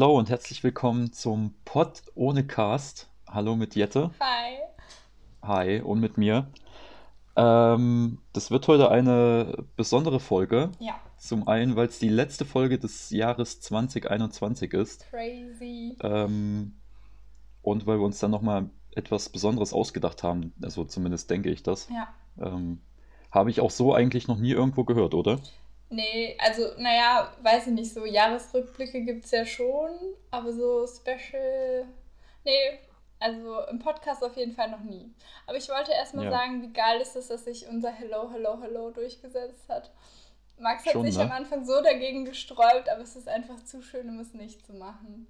Hello und herzlich willkommen zum Pod ohne Cast. Hallo mit Jette. Hi. Hi und mit mir. Ähm, das wird heute eine besondere Folge. Ja, Zum einen, weil es die letzte Folge des Jahres 2021 ist. crazy. Ähm, und weil wir uns dann nochmal etwas Besonderes ausgedacht haben. Also zumindest denke ich das. Ja. Ähm, habe ich auch so eigentlich noch nie irgendwo gehört, oder? Nee, also, naja, weiß ich nicht, so Jahresrückblicke gibt es ja schon, aber so Special. Nee, also im Podcast auf jeden Fall noch nie. Aber ich wollte erstmal Ja. sagen, wie geil ist es, dass sich unser Hello, Hello, Hello durchgesetzt hat. Max hat Schon, sich ne? am Anfang so dagegen gesträubt, aber es ist einfach zu schön, um es nicht zu machen.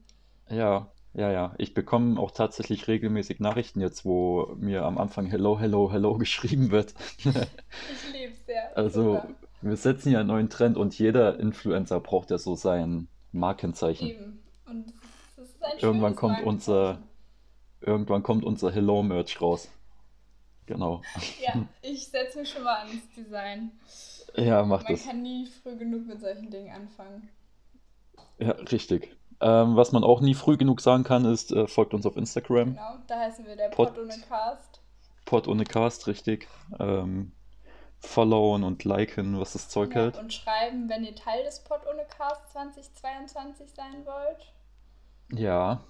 Ja, ja, ja. Ich bekomme auch tatsächlich regelmäßig Nachrichten jetzt, wo mir am Anfang Hello, Hello, Hello geschrieben wird. Ich liebe es sehr. Also, Super. Wir setzen ja einen neuen Trend und jeder Influencer braucht ja so sein Markenzeichen. Eben. Und es ist ein Irgendwann kommt unser, irgendwann kommt unser Hello-Merch raus. Genau. Ja, ich setze mich schon mal ans Design. Ja, mach Man das. kann nie früh genug mit solchen Dingen anfangen. Ja, richtig. Ähm, was man auch nie früh genug sagen kann, ist, äh, folgt uns auf Instagram. Genau, da heißen wir der Pod- Pod ohne Cast. Pod ohne Cast, richtig. Ähm, followen und liken, was das Zeug Ja, hält. und schreiben, wenn ihr Teil des Pod ohne Cast 2022 sein wollt. Ja,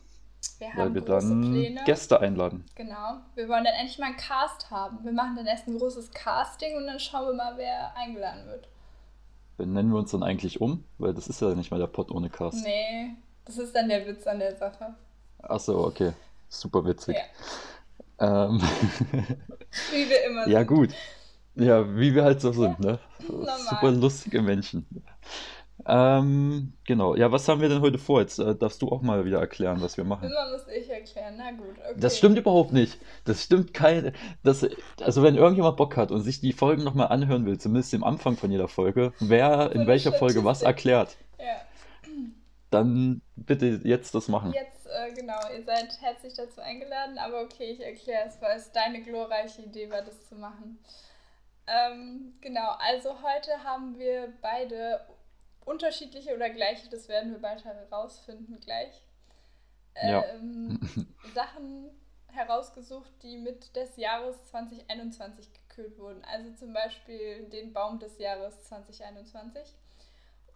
Wir weil wir dann Pläne. Gäste einladen. Genau. Wir wollen dann endlich mal einen Cast haben. Wir machen dann erst ein großes Casting und dann schauen wir mal, wer eingeladen wird. Benennen wir uns dann eigentlich um? Weil das ist ja nicht mehr der Pod ohne Cast. Nee, das ist dann der Witz an der Sache. Ach so, okay. Super witzig. Ja, Ähm, wie wir immer ja, sind. gut. Ja, wie wir halt so sind, ne? Normal. Super lustige Menschen. Ähm, genau. Ja, was haben wir denn heute vor? Jetzt äh, darfst du auch mal wieder erklären, was wir machen. Immer muss ich erklären. Na gut, okay. Das stimmt überhaupt nicht. Das stimmt kein. Das, also, wenn irgendjemand Bock hat und sich die Folgen nochmal anhören will, zumindest im Anfang von jeder Folge, wer in eine welcher Folge was erklärt, Ja. dann bitte jetzt das machen. Jetzt, äh, genau, ihr seid herzlich dazu eingeladen, aber okay, ich erkläre es, weil es deine glorreiche Idee war, das zu machen. Ähm, genau, also heute haben wir beide unterschiedliche oder gleiche, das werden wir bald herausfinden gleich, Ja. ähm, Sachen herausgesucht, die mit des Jahres 2021 gekürt wurden. Also zum Beispiel den Baum des Jahres 2021.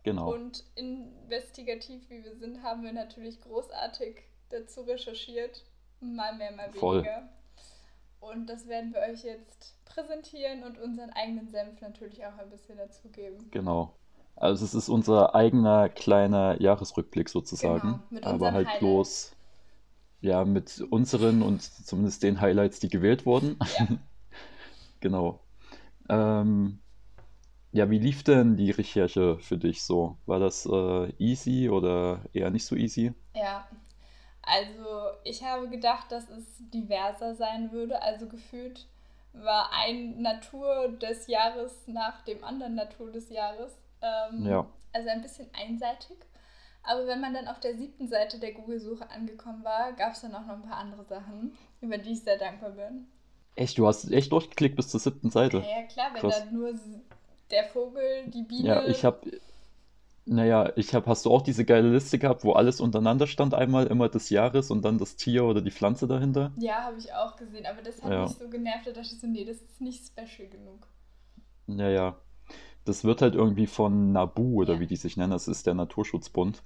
Genau. Und investigativ, wie wir sind, haben wir natürlich großartig dazu recherchiert. Mal mehr, mal Voll. Und das werden wir euch jetzt präsentieren und unseren eigenen Senf natürlich auch ein bisschen dazugeben. Genau. Also es ist unser eigener kleiner Jahresrückblick sozusagen, Genau, aber halt Highlights. bloß ja mit unseren und zumindest den Highlights, die gewählt wurden. Ja. Genau. Ähm, ja, wie lief denn die Recherche für dich so? War das äh, easy oder eher nicht so easy? Ja, also ich habe gedacht, dass es diverser sein würde. Also gefühlt war ein Natur des Jahres nach dem anderen Natur des Jahres. Ähm, Ja. Also ein bisschen einseitig. Aber wenn man dann auf der siebten Seite der Google-Suche angekommen war, gab es dann auch noch ein paar andere Sachen, über die ich sehr dankbar bin. Echt, du hast echt durchgeklickt bis zur siebten Seite. Ja, ja klar, wenn Krass. da nur der Vogel, die Biene. Ja, ich habe, naja, ich habe, hast du auch diese geile Liste gehabt, wo alles untereinander stand, einmal immer des Jahres und dann das Tier oder die Pflanze dahinter? Ja, habe ich auch gesehen, aber das hat Ja. mich so genervt, da dachte ich so, nee, das ist nicht special genug. Ja, ja. Das wird halt irgendwie von NABU oder Ja. wie die sich nennen, das ist der Naturschutzbund.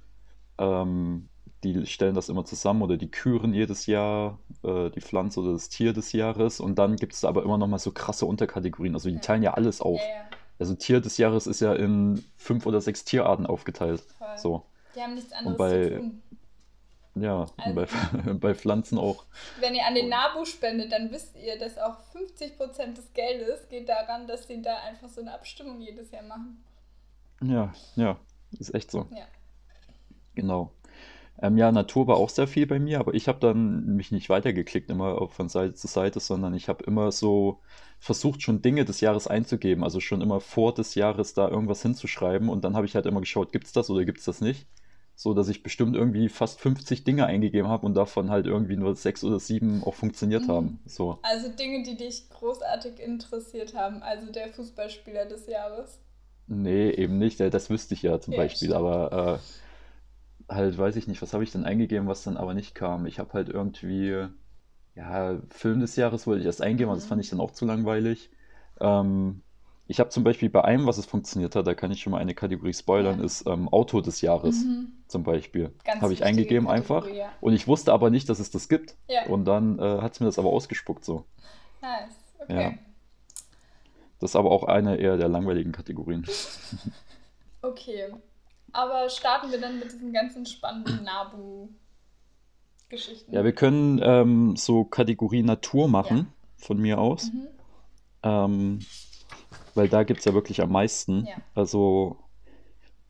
Ähm, die stellen das immer zusammen oder die küren jedes Jahr äh, die Pflanze oder das Tier des Jahres und dann gibt es aber immer noch mal so krasse Unterkategorien. Also die Ja. teilen ja alles auf. Ja, ja, Also Tier des Jahres ist ja in fünf oder sechs Tierarten aufgeteilt. voll. So, Die haben nichts und anderes bei, zu tun. ja, und bei, Also- bei Pflanzen auch. Wenn ihr an den Und- NABU spendet, dann wisst ihr, dass auch 50% des Geldes geht daran, dass sie da einfach so eine Abstimmung jedes Jahr machen. Ja, ja, ist echt so. Ja. Genau. Ähm, ja, Natur war auch sehr viel bei mir, aber ich habe dann mich nicht weitergeklickt, immer von Seite zu Seite, sondern ich habe immer so versucht, schon Dinge des Jahres einzugeben, also schon immer vor des Jahres da irgendwas hinzuschreiben und dann habe ich halt immer geschaut, gibt's das oder gibt's das nicht? So dass ich bestimmt irgendwie fast 50 Dinge eingegeben habe und davon halt irgendwie nur sechs oder sieben auch funktioniert Mhm. haben. So. Also Dinge, die dich großartig interessiert haben. Also der Fußballspieler des Jahres. Nee, eben nicht. äh, Das wüsste ich ja zum Ja, Beispiel, stimmt. aber halt, weiß ich nicht, was habe ich denn eingegeben, was dann aber nicht kam. Ich habe halt irgendwie, ja, Film des Jahres wollte ich erst eingeben, aber das Mhm. fand ich dann auch zu langweilig. Ähm, ich habe zum Beispiel bei einem, was es funktioniert hat, da kann ich schon mal eine Kategorie spoilern, Ja. ist ähm, Auto des Jahres Mhm. zum Beispiel. Habe ich eingegeben einfach. Kategorie, Ja. Und ich wusste aber nicht, dass es das gibt. ja, Und dann äh, hat es mir das aber ausgespuckt so. nice. Ja. Okay. Das ist aber auch eine eher der langweiligen Kategorien. Okay. Aber starten wir dann mit diesen ganzen spannenden Nabu-Geschichten. Ja, wir können ähm, so Kategorie Natur machen, von mir aus. Mhm. Ähm, weil da gibt es ja wirklich am meisten. Ja. Also,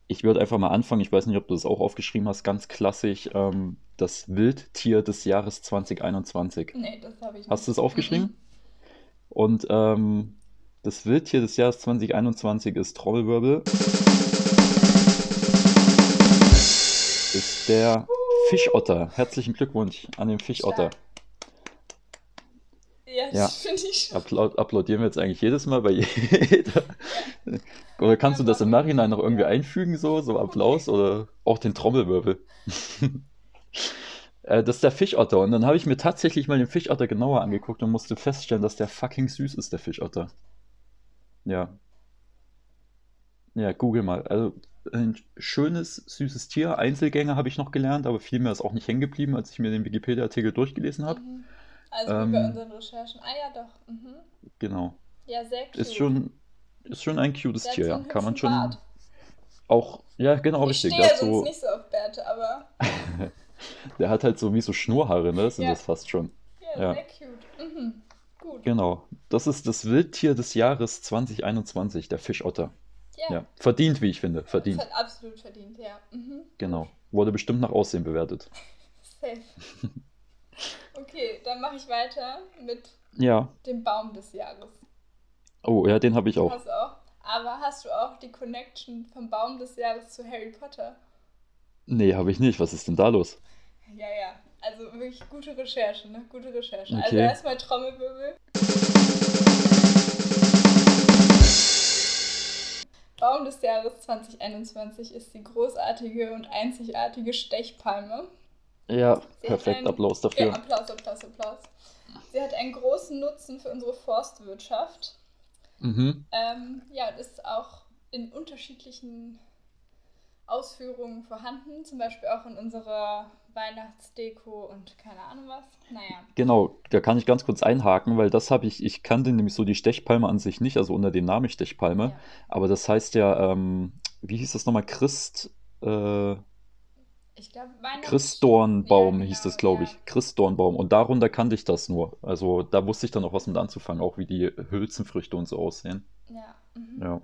ich würde einfach mal anfangen. Ich weiß nicht, ob du das auch aufgeschrieben hast. Ganz klassisch, ähm, das Wildtier des Jahres 2021. Nee, das habe ich nicht. Hast du es aufgeschrieben? Mhm. Und ähm, das Wildtier des Jahres 2021 ist Trommelwirbel. Der Fischotter. Herzlichen Glückwunsch an den Fischotter. Ja, Ja. finde ich. Appla applaudieren wir jetzt eigentlich jedes Mal bei jeder. Oder kannst du das im Nachhinein noch irgendwie einfügen, so, so Applaus oder auch den Trommelwirbel? Äh, Das ist der Fischotter. Und dann habe ich mir tatsächlich mal den Fischotter genauer angeguckt und musste feststellen, dass der fucking süß ist, der Fischotter. Ja. Ja, google mal. Also ein schönes, süßes Tier. Einzelgänger habe ich noch gelernt, aber viel mehr ist auch nicht hängen geblieben, als ich mir den Wikipedia-Artikel durchgelesen habe. Mhm. Also wie Ähm, bei unseren Recherchen. Ah ja, doch. Mhm. Genau. Ja, sehr cute. Ist schon, ist schon ein cutes Tier, ja. Kann man schon Bart. auch, ja, genau, Ich richtig. stehe hat sonst so, nicht so auf Bärte, aber der hat halt so wie so Schnurrhaare, ne? Sind Ja. das fast schon. ja, Ja. sehr cute. Mhm. Gut. Genau. Das ist das Wildtier des Jahres 2021, der Fischotter. Ja, Ja. Verdient, wie ich finde. Verdient. Ver- absolut verdient, ja. Mhm. Genau. Wurde bestimmt nach Aussehen bewertet. Safe. Okay, dann mache ich weiter mit Ja. dem Baum des Jahres. Oh, ja, den habe ich auch. Hast du auch. Aber hast du auch die Connection vom Baum des Jahres zu Harry Potter? Nee, habe ich nicht. Was ist denn da los? Ja, ja. Also wirklich gute Recherche, ne? Gute Recherche. Also Okay. erstmal Trommelwirbel. Baum des Jahres 2021 ist die großartige und einzigartige Stechpalme. Ja, Sie perfekt. einen- Applaus Ja, dafür. Applaus, Applaus, Applaus. Sie hat einen großen Nutzen für unsere Forstwirtschaft. Mhm. Ähm, ja, und ist auch in unterschiedlichen Ausführungen vorhanden, zum Beispiel auch in unserer Weihnachtsdeko und keine Ahnung was. Naja, Genau, da kann ich ganz kurz einhaken, weil das habe ich, ich kannte nämlich so die Stechpalme an sich nicht, also unter dem Namen Stechpalme. ja. Aber das heißt ja, ähm, wie hieß das nochmal? Christ, äh, ich glaube. Christdornbaum Ja, hieß genau, das, glaube ich. ja. Christdornbaum. Und darunter kannte ich das nur. Also da wusste ich dann auch was mit anzufangen, auch wie die Hülsenfrüchte und so aussehen. Ja. Mhm. Ja.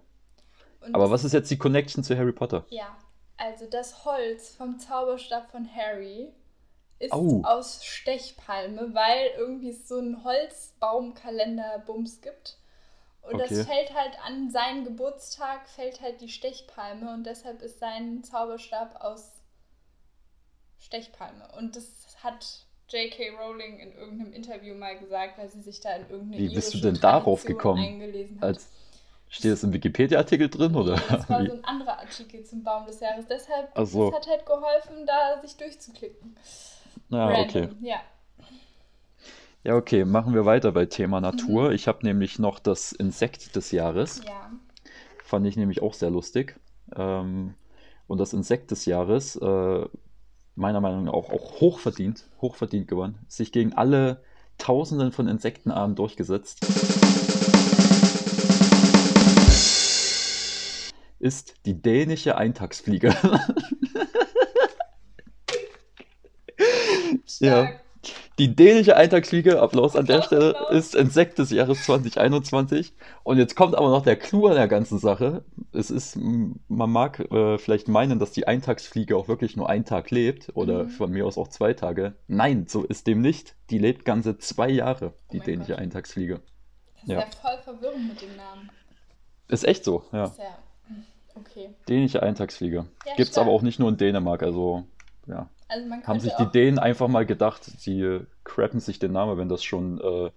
Und Aber was ist jetzt die Connection zu Harry Potter? Ja, also das Holz vom Zauberstab von Harry ist Au. aus Stechpalme, weil irgendwie es so einen Holzbaumkalender-Bums gibt. Und Okay. das fällt halt an seinen Geburtstag, fällt halt die Stechpalme und deshalb ist sein Zauberstab aus Stechpalme. Und das hat J.K. Rowling in irgendeinem Interview mal gesagt, weil sie sich da in irgendeine Wie bist du denn darauf Tradition gekommen? Als, steht das im Wikipedia-Artikel drin oder? Das war so ein anderer Artikel zum Baum des Jahres. Deshalb Ach so. das hat halt geholfen, da sich durchzuklicken. Ja, Ah, okay. Random, Ja. Ja, okay, machen wir weiter bei Thema Natur. Mhm. Ich habe nämlich noch das Insekt des Jahres. Ja. Fand ich nämlich auch sehr lustig. Ähm, und das Insekt des Jahres, äh, meiner Meinung nach auch, auch hochverdient, hochverdient gewonnen. Sich gegen alle Tausenden von Insektenarten durchgesetzt. Ist die dänische Eintagsfliege. Ja. Die dänische Eintagsfliege, Applaus an der Stelle, ist Insekt des Jahres 2021. Und jetzt kommt aber noch der Clou an der ganzen Sache. Es ist, man mag äh, vielleicht meinen, dass die Eintagsfliege auch wirklich nur einen Tag lebt oder Mhm. von mir aus auch zwei Tage. Nein, so ist dem nicht. Die lebt ganze zwei Jahre, die Oh dänische Gott. Eintagsfliege. Das ist Ja. ja. voll verwirrend mit dem Namen. Ist echt so, ja. Ist ja. Okay. Dänische Eintagsfliege. Ja, Gibt's stark. aber auch nicht nur in Dänemark, also ja. Also man Haben sich die Dänen einfach mal gedacht, die äh, crappen sich den Namen, wenn das schon äh,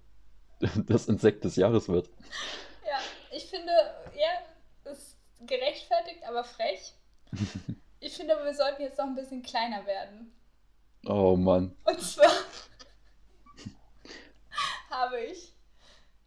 das Insekt des Jahres wird. Ja, ich finde, ja, ist gerechtfertigt, aber frech. Ich finde, wir sollten jetzt noch ein bisschen kleiner werden. Oh Mann. Und zwar habe ich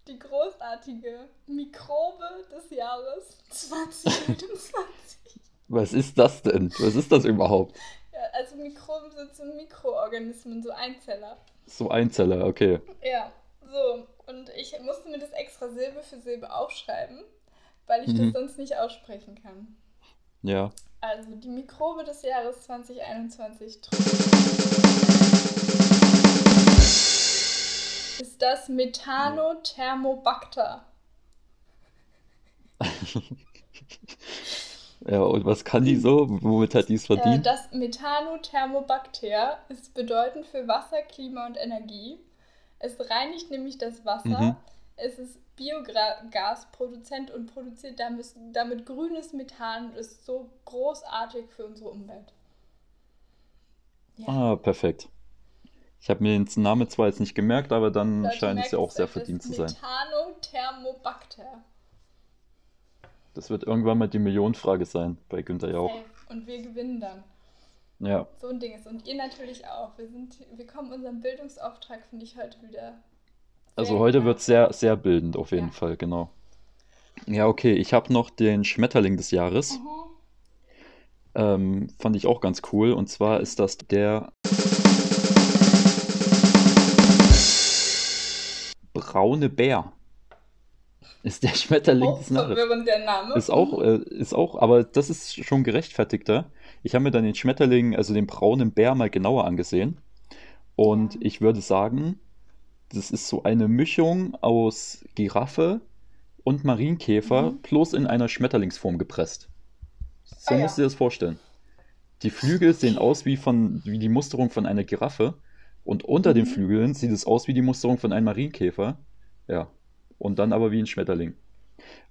die großartige Mikrobe des Jahres 2021. Was ist das denn? Was ist das überhaupt? Ja, also Mikroben sind so Mikroorganismen, so Einzeller. So Einzeller, okay. Ja, so. Und ich musste mir das extra Silbe für Silbe aufschreiben, weil ich Mhm. das sonst nicht aussprechen kann. Ja. Also die Mikrobe des Jahres 2021 ist das Methanothermobacter. Ja, und was kann die so? Womit hat die es Äh, verdient? das Methanothermobacter ist bedeutend für Wasser, Klima und Energie. Es reinigt nämlich das Wasser. Mhm. Es ist Biogasproduzent und produziert damit, damit grünes Methan und ist so großartig für unsere Umwelt. Ja. Ah, perfekt. Ich habe mir den Namen zwar jetzt nicht gemerkt, aber dann Leute, scheint es ja auch sehr verdient zu sein. Methanothermobacter. Das wird irgendwann mal die Millionenfrage sein bei Günther Jauch. Safe. Und wir gewinnen dann. Ja, So ein Ding ist. Und ihr natürlich auch. Wir, sind, wir kommen unserem Bildungsauftrag, finde ich, heute wieder. also heute wird sehr, sehr bildend auf jeden Ja. Fall, genau. Ja, okay, ich habe noch den Schmetterling des Jahres. Mhm. Ähm, fand ich auch ganz cool. Und zwar ist das der braune Bär. Ist der Schmetterling Auch des verwirrend der Name. Ist auch, äh, ist auch, aber das ist schon gerechtfertigter. Ich habe mir dann den Schmetterling, also den braunen Bär, mal genauer angesehen. Und Ja. ich würde sagen, das ist so eine Mischung aus Giraffe und Marienkäfer, Mhm. bloß in einer Schmetterlingsform gepresst. So Ah, ja. musst du dir das vorstellen. Die Flügel sehen aus wie, von, wie die Musterung von einer Giraffe. Und unter den Mhm. Flügeln sieht es aus wie die Musterung von einem Marienkäfer. Ja. Und dann aber wie ein Schmetterling.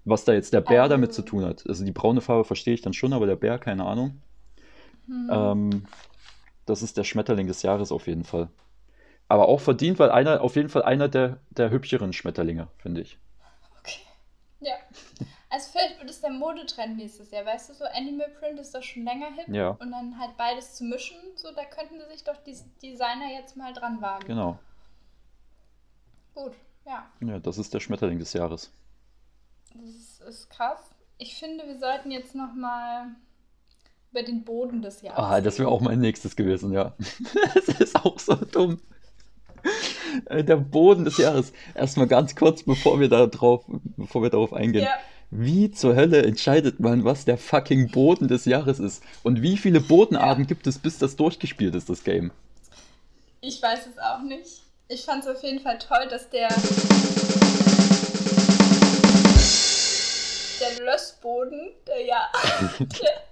Was da jetzt der Bär damit Also- zu tun hat. Also die braune Farbe verstehe ich dann schon, aber der Bär, keine Ahnung. Hm. Ähm, das ist der Schmetterling des Jahres auf jeden Fall. Aber auch verdient, weil einer, auf jeden Fall einer der, der hübscheren Schmetterlinge, finde ich. Also vielleicht wird es der Modetrend nächstes Jahr. Weißt du, so Animal Print ist doch schon länger hip. Ja. Und dann halt beides zu mischen, so da könnten sich doch die Designer jetzt mal dran wagen. Genau. Gut, ja. Ja, das ist der Schmetterling des Jahres. Das ist, ist krass. Ich finde, wir sollten jetzt nochmal über den Boden des Jahres Ah, das wäre auch mein nächstes gewesen, ja. Das ist auch so dumm. Äh, Der Boden des Jahres. Erstmal ganz kurz, bevor wir da drauf, bevor wir darauf eingehen. Ja, Wie zur Hölle entscheidet man, was der fucking Boden des Jahres ist? Und wie viele Bodenarten gibt es, bis das durchgespielt ist, das Game? ich weiß es auch nicht. Ich fand es auf jeden Fall toll, dass der der Lössboden, der ja der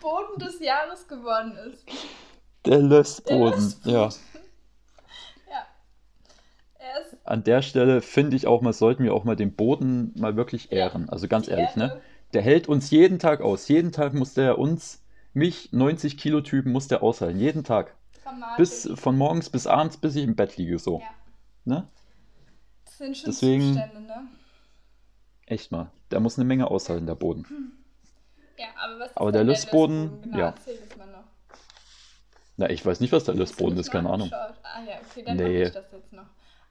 Boden des Jahres geworden ist. Der Der Lössboden, Lössboden. ja. Ja. Er ist An der Stelle finde ich auch mal, sollten wir auch mal den Boden mal wirklich ehren. Also ganz ehrlich, ne? Der hält uns jeden Tag aus. Jeden Tag muss der uns, mich, 90 Kilo Typen, muss der aushalten. Jeden Tag. dramatisch. Bis von morgens bis abends, bis ich im Bett liege, so. Ja. Ne? Das sind schon Deswegen- Zustände, ne? Echt mal. Der muss eine Menge aushalten, der Boden. Ja, aber was ist Aber denn der Lössboden, Genau, ja. Na, ich weiß nicht, was der Lössboden ist, keine Ahnung. Ah ja, okay, dann Nee. ich das jetzt noch.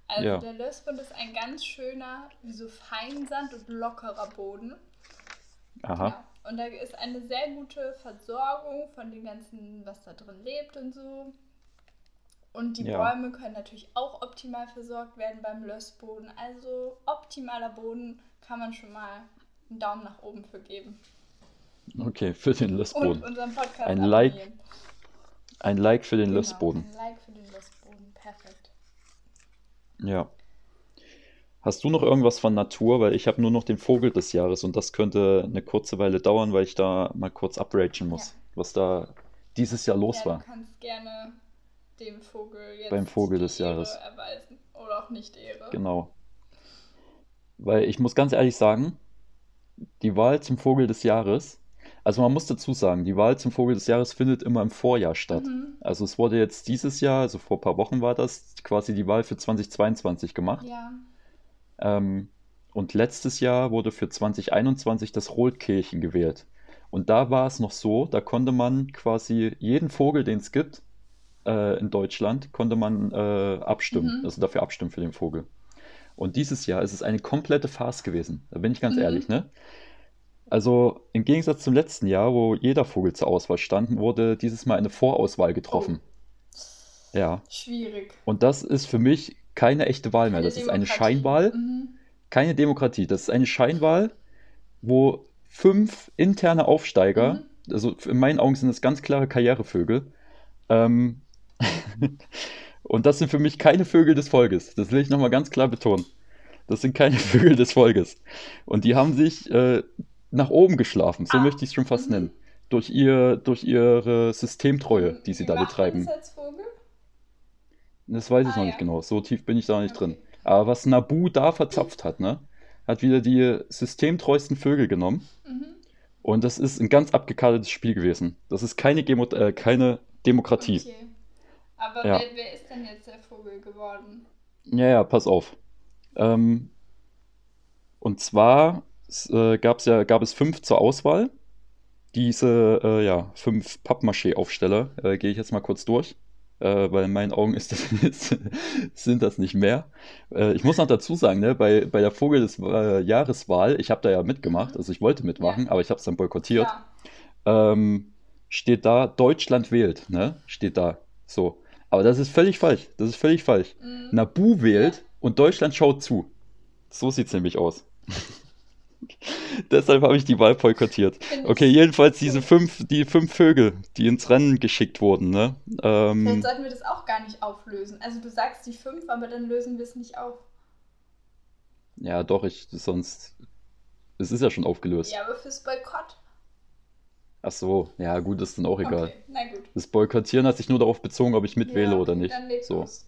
Also Ja. der Lössboden ist ein ganz schöner, wie so Feinsand und lockerer Boden. Aha. Ja. Und da ist eine sehr gute Versorgung von dem ganzen, was da drin lebt und so. Und die Ja. Bäume können natürlich auch optimal versorgt werden beim Lössboden. Also optimaler Boden kann man schon mal einen Daumen nach oben für geben. Okay, für den Und Lössboden. unseren Podcast Ein Like. Ein Like für den Genau, Lössboden. Ein Like für den Lössboden. Perfekt. Ja. Hast du noch irgendwas von Natur? Weil ich habe nur noch den Vogel des Jahres und das könnte eine kurze Weile dauern, weil ich da mal kurz upragen muss, was da dieses Jahr los ja, war. du kannst gerne dem Vogel jetzt Beim Vogel des Jahres. Ehre erweisen. Oder auch nicht Ehre. Genau. Weil ich muss ganz ehrlich sagen, die Wahl zum Vogel des Jahres, also man muss dazu sagen, die Wahl zum Vogel des Jahres findet immer im Vorjahr statt. Mhm. Also es wurde jetzt dieses Jahr, also vor ein paar Wochen war das, quasi die Wahl für 2022 gemacht. Ja. Ähm, und letztes Jahr wurde für 2021 das Rotkehlchen gewählt. Und da war es noch so, da konnte man quasi jeden Vogel, den es gibt äh, in Deutschland, konnte man äh, abstimmen, Mhm. also dafür abstimmen für den Vogel. Und dieses Jahr ist es eine komplette Farce gewesen. Da bin ich ganz ehrlich, Mhm. ne? Also im Gegensatz zum letzten Jahr, wo jeder Vogel zur Auswahl stand, wurde dieses Mal eine Vorauswahl Oh, getroffen. Ja. schwierig. Und das ist für mich keine echte Wahl mehr. Keine Das ist eine Demokratie. Scheinwahl, Mhm. keine Demokratie. Das ist eine Scheinwahl, wo fünf interne Aufsteiger, Mhm. also in meinen Augen sind das ganz klare Karrierevögel, ähm, und das sind für mich keine Vögel des Volkes. Das will ich nochmal ganz klar betonen. Das sind keine Vögel des Volkes. Und die haben sich äh, nach oben geschlafen, so Ah. möchte ich es schon fast Mhm. nennen. Durch, ihr, durch ihre Systemtreue, die sie Wie da betreiben. das als Vogel? Das weiß ich Ah, noch ja. nicht genau. So tief bin ich da nicht drin. Okay. Aber was Nabu da verzapft hat, ne? Hat wieder die systemtreuesten Vögel genommen. Mhm. Und das ist ein ganz abgekartetes Spiel gewesen. Das ist keine, Gemo äh, keine Demokratie. Okay. Aber Ja. wer, wer ist denn jetzt der Vogel geworden? Ja, ja, pass auf. Ähm, und zwar äh, gab's ja, gab es fünf zur Auswahl. Diese äh, ja, fünf Pappmaché-Aufsteller äh, gehe ich jetzt mal kurz durch, äh, weil in meinen Augen das, sind das nicht mehr. Äh, ich muss noch dazu sagen, ne, bei, bei der Vogel des äh, Jahreswahl, ich habe da ja mitgemacht, also ich wollte mitmachen, aber ich habe es dann boykottiert. Klar. ähm, steht da, Deutschland wählt, ne? Steht da. So. Aber das ist völlig falsch. Das ist völlig falsch. Mhm. Nabu wählt und Deutschland schaut zu. So sieht es nämlich aus. Deshalb habe ich die Wahl boykottiert. Okay, jedenfalls diese fünf, die fünf Vögel, die ins Rennen geschickt wurden, ne? Vielleicht Ähm, sollten wir das auch gar nicht auflösen. Also du sagst die fünf, aber dann lösen wir es nicht auf. ja, doch, ich, sonst. Es ist ja schon aufgelöst. Ja, aber fürs Boykott. Ach so, ja, gut, ist dann auch egal. Okay, na gut. Das Boykottieren hat sich nur darauf bezogen, ob ich mitwähle Ja, oder okay, nicht. Dann So. los.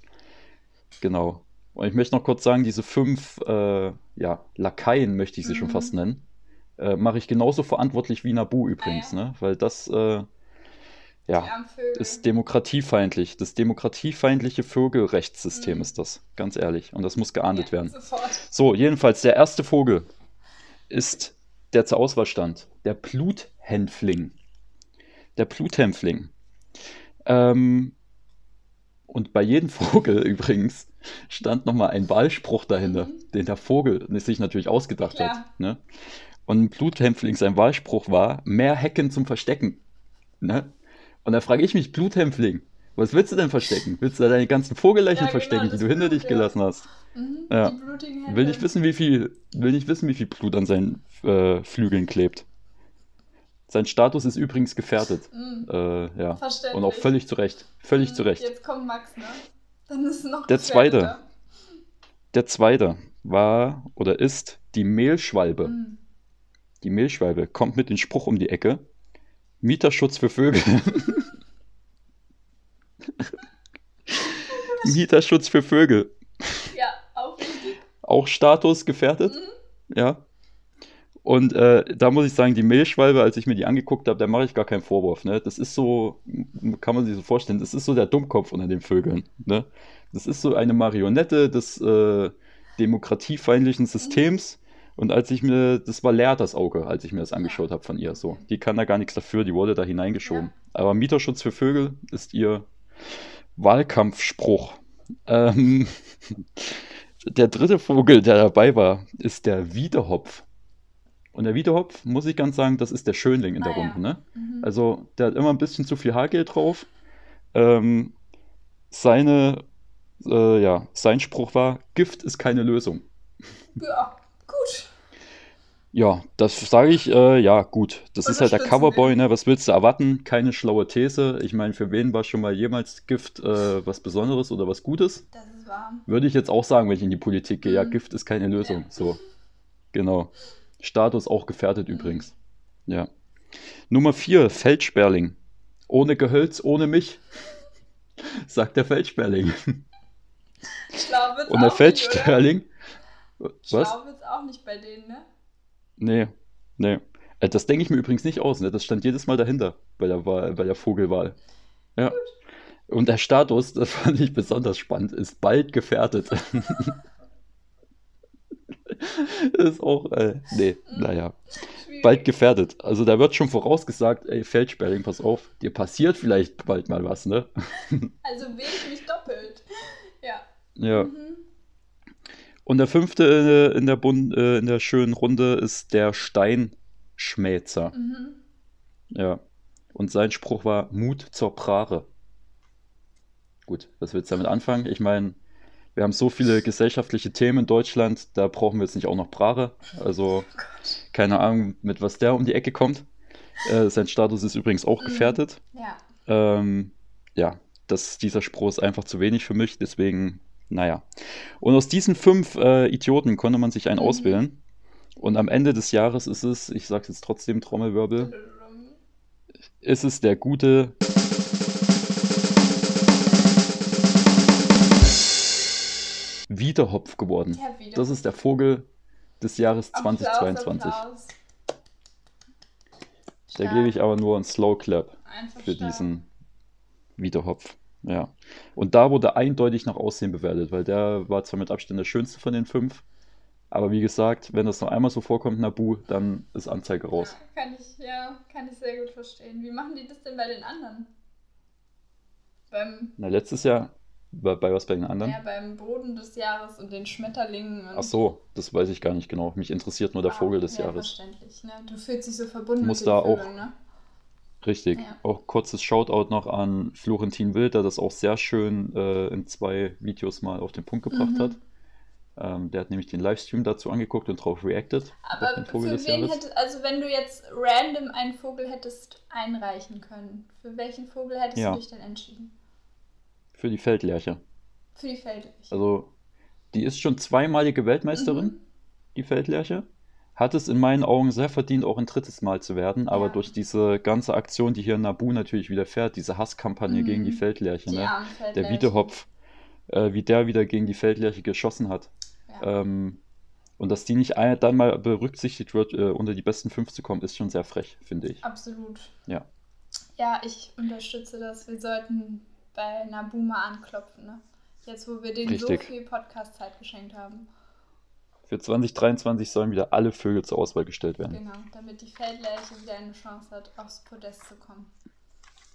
Genau. Und ich möchte noch kurz sagen, diese fünf äh, ja, Lakaien, möchte ich sie schon Mhm. fast nennen, äh, mache ich genauso verantwortlich wie Nabu übrigens, Ah, ja. ne? Weil das äh, ja, ist demokratiefeindlich. Das demokratiefeindliche Vögelrechtssystem Mhm. ist das, ganz ehrlich. Und das muss geahndet ja, werden. Sofort. So, jedenfalls, der erste Vogel ist, der zur Auswahl stand, der Bluthänfling. Der Bluthänfling. Ähm, und bei jedem Vogel übrigens stand nochmal ein Wahlspruch dahinter, Mhm. den der Vogel sich natürlich ausgedacht Klar. hat. Ne? Und ein Bluthänfling, sein Wahlspruch war, mehr Hecken zum Verstecken. Ne? Und da frage ich mich, Bluthänfling, was willst du denn verstecken? Willst du da deine ganzen Vogelleichen Ja, genau, verstecken, die das du hinter Blut, dich ja. gelassen hast? Mhm. Ja. Die. Will nicht wissen, wie viel, will nicht wissen, wie viel Blut an seinen äh, Flügeln klebt. Sein Status ist übrigens gefährdet. Mhm. Äh, ja. Verständlich. Und auch völlig zu Recht. Völlig Mhm. zu Recht. Jetzt kommt Max, ne? Dann ist noch Der zweite. Der zweite war oder ist die Mehlschwalbe. Mhm. Die Mehlschwalbe kommt mit dem Spruch um die Ecke. Mieterschutz für Vögel. Mieterschutz für Vögel. Ja, auch wichtig. Auch Status gefährdet. Mhm. Ja. Und äh, da muss ich sagen, die Mehlschwalbe, als ich mir die angeguckt habe, da mache ich gar keinen Vorwurf. Ne? Das ist so, kann man sich so vorstellen, das ist so der Dummkopf unter den Vögeln. Ne? Das ist so eine Marionette des äh, demokratiefeindlichen Systems. Und als ich mir, das war leer das Auge, als ich mir das angeschaut habe von ihr. So, die kann da gar nichts dafür, die wurde da hineingeschoben. Ja. Aber Mieterschutz für Vögel ist ihr Wahlkampfspruch. Ähm, der dritte Vogel, der dabei war, ist der Wiedehopf. Und der Wiedehopf, muss ich ganz sagen, das ist der Schönling in der Ah, ja. Runde. Ne? Mhm. Also, der hat immer ein bisschen zu viel Haargel drauf. Ähm, seine, äh, ja, sein Spruch war: Gift ist keine Lösung. Ja, gut. Ja, das sage ich, äh, ja, gut. Das ist halt der Coverboy, ne? Was willst du erwarten? Keine schlaue These. Ich meine, für wen war schon mal jemals Gift äh, was Besonderes oder was Gutes? Das ist warm. Würde ich jetzt auch sagen, wenn ich in die Politik gehe. Ja, Mhm. Gift ist keine Lösung. Ja. So. Genau. Status auch gefährdet Mhm. übrigens. Ja. Nummer 4, Feldsperling. Ohne Gehölz, ohne mich. Sagt der Feldsperling. Schlau wird's Und der auch nicht, oder? Feldsperling. Was? Schlau wird's auch nicht bei denen, ne? Nee, nee. Äh, Das denke ich mir übrigens nicht aus, ne? Das stand jedes Mal dahinter bei der Wahl, bei der Vogelwahl. Ja. Und der Status, das fand ich besonders spannend, ist bald gefährdet. ist auch, äh, nee, naja. Bald gefährdet. Also da wird schon vorausgesagt, ey, Feldsperling, pass auf, dir passiert vielleicht bald mal was, ne? Also mich doppelt. Ja. Ja. Mhm. Und der fünfte in der, Bund, äh, in der schönen Runde ist der Steinschmäzer. Mhm. Ja. Und sein Spruch war Mut zur Prare. Gut, was willst du damit anfangen? Ich meine, wir haben so viele gesellschaftliche Themen in Deutschland, da brauchen wir jetzt nicht auch noch Prare. Also, oh keine Ahnung, mit was der um die Ecke kommt. Äh, sein Status ist übrigens auch mhm. gefährdet. Ja. Ähm, ja, das, dieser Spruch ist einfach zu wenig für mich, deswegen, naja. Und aus diesen fünf äh, Idioten konnte man sich einen mhm. auswählen. Und am Ende des Jahres ist es, ich sage jetzt trotzdem Trommelwirbel, ist es der gute Wiederhopf geworden. Wiederhopf. Das ist der Vogel des Jahres Applaus, 2022. Applaus. Da gebe ich aber nur einen Slow Clap für diesen Wiederhopf. Ja. Und da wurde eindeutig nach Aussehen bewertet, weil der war zwar mit Abstand der schönste von den fünf, aber wie gesagt, wenn das noch einmal so vorkommt, Nabu, dann ist Anzeige raus. Ja, kann ich, ja, kann ich sehr gut verstehen. Wie machen die das denn bei den anderen? Beim Na, letztes Jahr, bei, bei was bei den anderen? Ja, beim Boden des Jahres und den Schmetterlingen. Und Ach so, das weiß ich gar nicht genau. Mich interessiert nur der ah, Vogel des ja, Jahres. Verständlich, ne? Du fühlst dich so verbunden Muss mit da Vögeln, auch, ne? Richtig. Ja. Auch kurzes Shoutout noch an Florentin Wild, der das auch sehr schön äh, in zwei Videos mal auf den Punkt gebracht mhm. hat. Ähm, der hat nämlich den Livestream dazu angeguckt und darauf reacted. Aber für wen hättest, also wenn du jetzt random einen Vogel hättest einreichen können, für welchen Vogel hättest ja. du dich denn entschieden? Für die Feldlerche. Für die Feldlerche. Also, die ist schon zweimalige Weltmeisterin, mhm. die Feldlerche. Hat es in meinen Augen sehr verdient, auch ein drittes Mal zu werden, aber ja. durch diese ganze Aktion, die hier in Nabu natürlich wieder fährt, diese Hasskampagne mhm. gegen die Feldlerche, die ne? Feldlerche. der Wiedehopf, äh, wie der wieder gegen die Feldlerche geschossen hat. Ja. Ähm, und dass die nicht dann mal berücksichtigt wird, äh, unter die besten fünf zu kommen, ist schon sehr frech, finde ich. Absolut. Ja. Ja, ich unterstütze das. Wir sollten bei Nabuma anklopfen, ne? Jetzt, wo wir denen Richtig. so viel Podcast-Zeit geschenkt haben. Für 2023 sollen wieder alle Vögel zur Auswahl gestellt werden. Genau, damit die Feldlerche wieder eine Chance hat, aufs Podest zu kommen.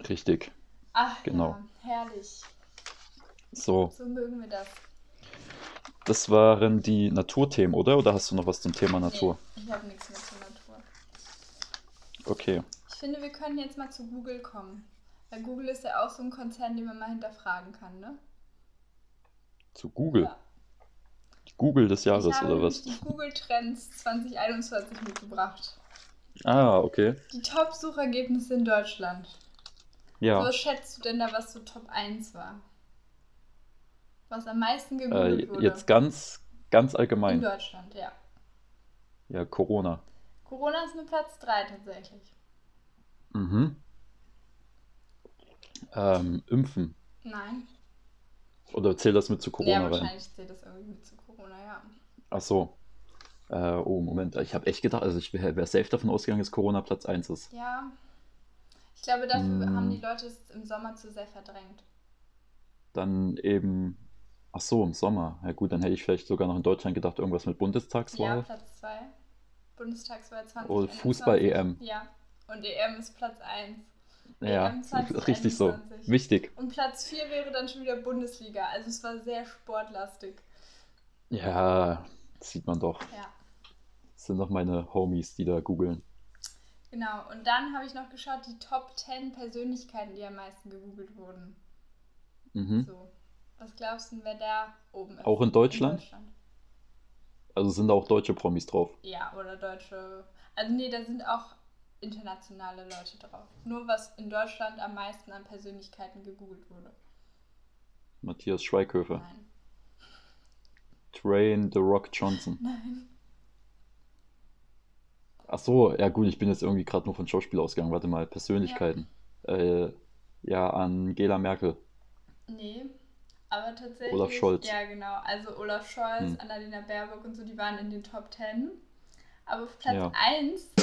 Richtig. Ach, genau. Ja, herrlich. So. So mögen wir das. Das waren die Naturthemen, oder? Oder hast du noch was zum Thema Natur? Nee, ich habe nichts mehr zur Natur. Okay. Ich finde, wir können jetzt mal zu Google kommen. Weil Google ist ja auch so ein Konzern, den man mal hinterfragen kann, ne? Zu Google? Ja. Google des Jahres, oder was? Die Google Trends 2021 mitgebracht. Ah, okay. Die Top-Suchergebnisse in Deutschland. Ja. Was schätzt du denn da, was so Top 1 war? Was am meisten gegoogelt äh, wurde? Jetzt ganz, ganz allgemein. In Deutschland, ja. Ja, Corona. Corona ist mit Platz 3 tatsächlich. Mhm. Ähm, impfen. Nein. Oder zählt das mit zu Corona ja, rein? wahrscheinlich zählt das irgendwie mit zu Corona, ja. Ach so. Äh, oh, Moment. Ich habe echt gedacht, also ich wäre wär safe davon ausgegangen, dass Corona Platz 1 ist. Ja. Ich glaube, dafür hm. haben die Leute es im Sommer zu sehr verdrängt. Dann eben Ach so, im Sommer. Ja gut, dann hätte ich vielleicht sogar noch in Deutschland gedacht, irgendwas mit Bundestagswahl. Ja, Platz 2. Bundestagswahl 20. Oh, Fußball-EM. Ja, und EM ist Platz 1. Ja, richtig so. Wichtig. Und Platz 4 wäre dann schon wieder Bundesliga. Also es war sehr sportlastig. Ja, sieht man doch. Ja. Das sind doch meine Homies, die da googeln. Genau, und dann habe ich noch geschaut, die Top 10 Persönlichkeiten, die am meisten gegoogelt wurden. Mhm. So. Was glaubst du, wer da oben ist? Auch in Deutschland? in Deutschland? Also sind da auch deutsche Promis drauf? Ja, oder deutsche. Also nee, da sind auch internationale Leute drauf. Nur was in Deutschland am meisten an Persönlichkeiten gegoogelt wurde. Matthias Schweighöfer. Nein. Train The Rock Johnson. Nein. Ach so, ja gut, ich bin jetzt irgendwie gerade nur von Schauspiel ausgegangen. Warte mal, Persönlichkeiten. Ja, äh, ja Angela Merkel. Nee. Aber tatsächlich. Olaf Scholz. Ja, genau. Also Olaf Scholz, hm. Annalena Baerbock und so, die waren in den Top 10. Aber auf Platz ja. 1.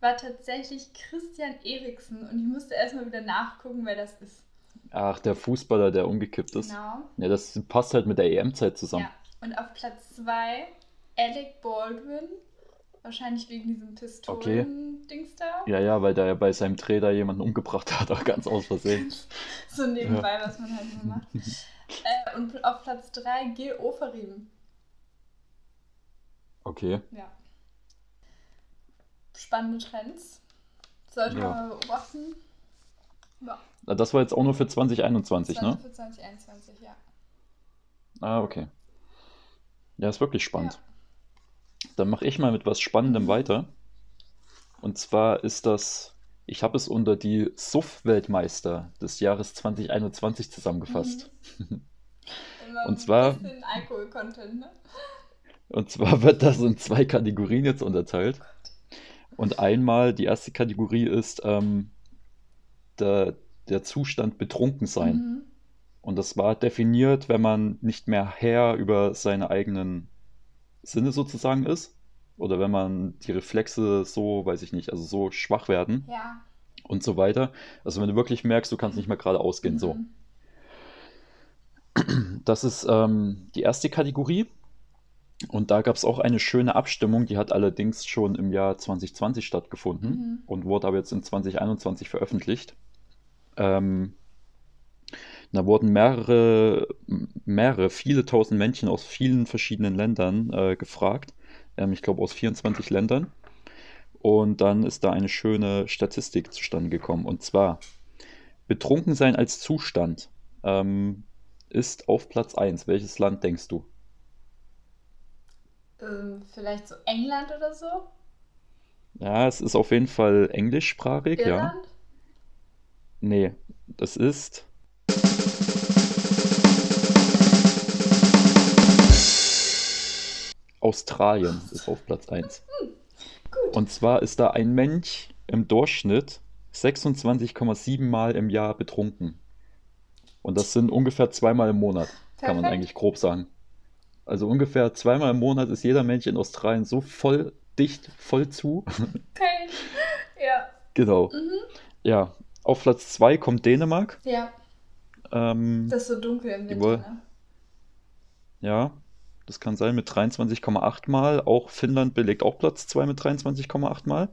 war tatsächlich Christian Eriksen und ich musste erstmal wieder nachgucken, wer das ist. Ach, der Fußballer, der umgekippt ist. Genau. Ja, das passt halt mit der EM-Zeit zusammen. Ja. Und auf Platz 2 Alec Baldwin. Wahrscheinlich wegen diesem Pistolen-Dings da. Ja, ja, weil der ja bei seinem da jemanden umgebracht hat, auch ganz aus Versehen. so nebenbei, was man halt nur macht. äh, und auf Platz 3 Gil Oferim. Okay. Ja. Spannende Trends. Sollte Ja. man mal beobachten. Ja, Das war jetzt auch nur für 2021, das war ne? für 2021, ja. Ah, okay. Ja, ist wirklich spannend. Dann mache ich mal mit was Spannendem Mhm. weiter. Und zwar ist das, ich habe es unter die SUF-Weltmeister des Jahres 2021 zusammengefasst. Immer Und zwar- Alkohol-Content, ne? Und zwar wird das in zwei Kategorien jetzt unterteilt. Und einmal, die erste Kategorie ist ähm, der, der Zustand betrunken sein. Mhm. Und das war definiert, wenn man nicht mehr Herr über seine eigenen Sinne sozusagen ist. Oder wenn man die Reflexe so, weiß ich nicht, also so schwach werden Ja. und so weiter. Also wenn du wirklich merkst, du kannst nicht mehr gerade ausgehen, so. Mhm. Das ist ähm, die erste Kategorie. Und da gab es auch eine schöne Abstimmung, die hat allerdings schon im Jahr 2020 stattgefunden Mhm. und wurde aber jetzt in 2021 veröffentlicht. Ähm, da wurden mehrere, mehrere, viele tausend Männchen aus vielen verschiedenen Ländern äh, gefragt. Ähm, ich glaube aus 24 Ländern. Und dann ist da eine schöne Statistik zustande gekommen. Und zwar, Betrunkensein als Zustand ähm, ist auf Platz 1. Welches Land denkst du? Ähm, vielleicht so England oder so? Ja, es ist auf jeden Fall englischsprachig, ja. Irland? Nee, das ist. Australien ist auf Platz 1. Gut. Und zwar ist da ein Mensch im Durchschnitt 26,7 Mal im Jahr betrunken. Und das sind ungefähr zweimal im Monat, kann man Perfekt. eigentlich grob sagen. Also ungefähr zweimal im Monat ist jeder Mensch in Australien so voll dicht, voll zu. Okay. Ja. Genau. Mhm. Ja, auf Platz 2 kommt Dänemark. Ja. Ähm, Das ist so dunkel im Winter, ne? Ja, das kann sein mit 23,8 Mal. Auch Finnland belegt auch Platz 2 mit 23,8 Mal.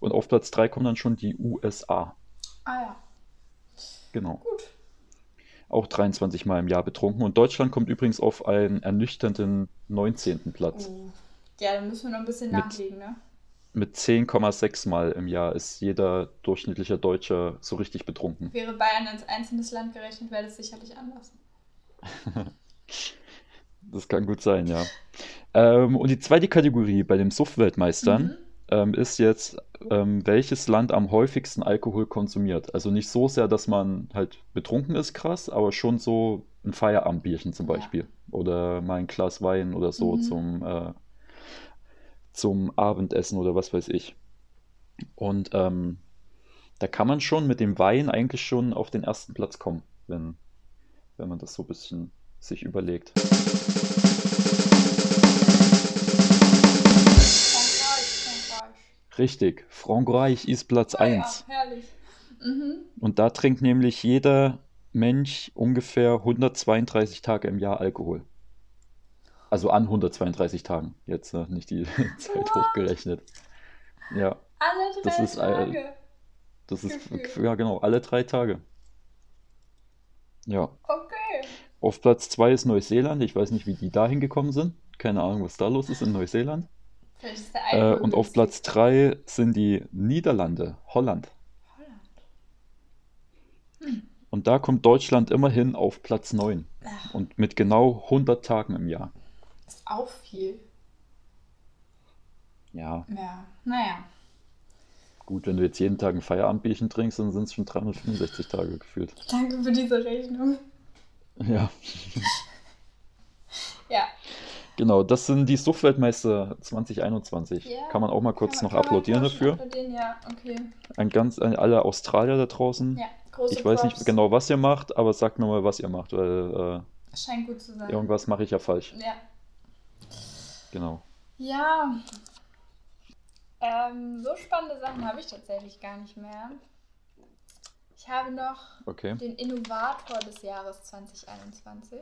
Und auf Platz 3 kommen dann schon die USA. Ah ja. Genau. Gut. Auch 23 Mal im Jahr betrunken. Und Deutschland kommt übrigens auf einen ernüchternden 19. Platz. Oh. Ja, dann müssen wir noch ein bisschen Mit- nachlegen, ne? Mit 10,6 Mal im Jahr ist jeder durchschnittliche Deutsche so richtig betrunken. Wäre Bayern als einzelnes Land gerechnet, wäre das sicherlich anders. Das kann gut sein, ja. Ähm, und die zweite Kategorie bei den Suff-Weltmeistern Mhm. ähm, ist jetzt, ähm, welches Land am häufigsten Alkohol konsumiert. Also nicht so sehr, dass man halt betrunken ist, krass, aber schon so ein Feierabendbierchen zum Ja. Beispiel. Oder mal ein Glas Wein oder so Mhm. zum, äh, zum Abendessen oder was weiß ich. Und ähm, da kann man schon mit dem Wein eigentlich schon auf den ersten Platz kommen, wenn, wenn man das so ein bisschen sich überlegt. Richtig, Frankreich ist Platz Ah ja, 1. herrlich. Mhm. Und da trinkt nämlich jeder Mensch ungefähr 132 Tage im Jahr Alkohol. Also an 132 Tagen, jetzt äh, nicht die Zeit What? hochgerechnet. Ja, Alle drei Das ist, äh, Tage. das ist, Gefühl. ja genau, alle drei Tage. Ja, Okay. Auf Platz 2 ist Neuseeland. Ich weiß nicht, wie die da hingekommen sind. Keine Ahnung, was da los ist in Neuseeland. Ist der Äh, und auf. Platz 3 sind die Niederlande, Holland. Holland. Und da kommt Deutschland immerhin auf Platz 9. Ach, Und mit genau 100 Tagen im Jahr. ist auch viel. Ja, Ja, naja. gut, wenn du jetzt jeden Tag ein Feierabendbierchen trinkst, dann sind es schon 365 Tage gefühlt. Danke für diese Rechnung. Ja, Ja. genau, das sind die Suff-Weltmeister 2021. Ja, Kann man auch mal kurz man- noch applaudieren dafür. Applaudieren, ja, okay. Ein ganz, an alle Australier da draußen. Ja, große Ich weiß Props. nicht genau, was ihr macht, aber sagt mir mal, was ihr macht, weil Scheint gut zu sein. äh, irgendwas mache ich ja falsch. Ja. Genau. Ja. Ähm, so spannende Sachen habe ich tatsächlich gar nicht mehr. Ich habe noch Okay. den Innovator des Jahres 2021.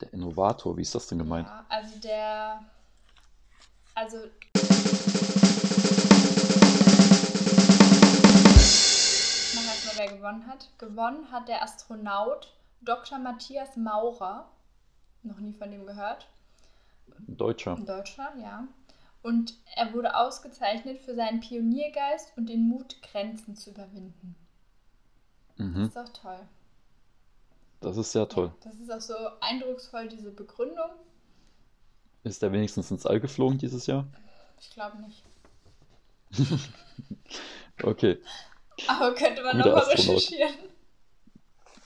Der Innovator, wie ist das denn gemeint? Ja, also der. Also. Ich mache erstmal, wer gewonnen hat. Gewonnen hat der Astronaut Dr. Matthias Maurer. Noch nie von dem gehört. Deutscher. In Deutschland, ja. Und er wurde ausgezeichnet für seinen Pioniergeist und den Mut, Grenzen zu überwinden. Das Mhm. ist doch toll. Das ist sehr toll. Ja, das ist auch so eindrucksvoll, diese Begründung. Ist der wenigstens ins All geflogen dieses Jahr? Ich glaube nicht. Okay. Aber könnte man nochmal recherchieren.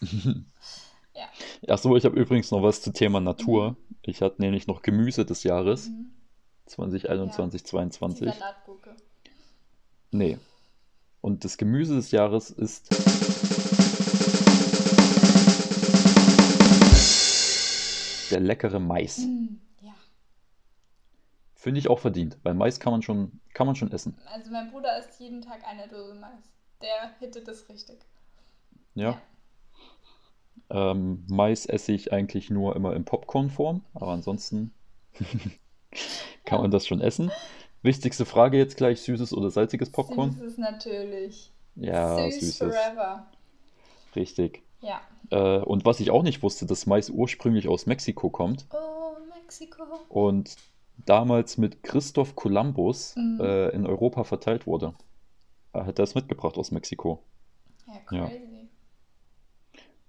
Ja. Ach so, ich habe übrigens noch was zum Thema Natur. Ich hatte nämlich noch Gemüse des Jahres Mhm. 2021, Die 22. Salatgurke. Nee. Und das Gemüse des Jahres ist der leckere Mais. Mm, ja. Finde ich auch verdient, weil Mais kann man schon, kann man schon essen. Also mein Bruder isst jeden Tag eine Dose Mais. Der hittet es richtig. Ja. Ähm, Mais esse ich eigentlich nur immer in Popcorn-Form, aber ansonsten kann man das schon essen. Wichtigste Frage jetzt gleich, süßes oder salziges Popcorn? Süßes natürlich. Ja, Süß süßes. forever. Richtig. Ja. Äh, und was ich auch nicht wusste, dass Mais ursprünglich aus Mexiko kommt Oh, Mexiko. und damals mit Christoph Columbus Mhm. äh, in Europa verteilt wurde. Er hat das mitgebracht aus Mexiko. Ja, Ja. crazy.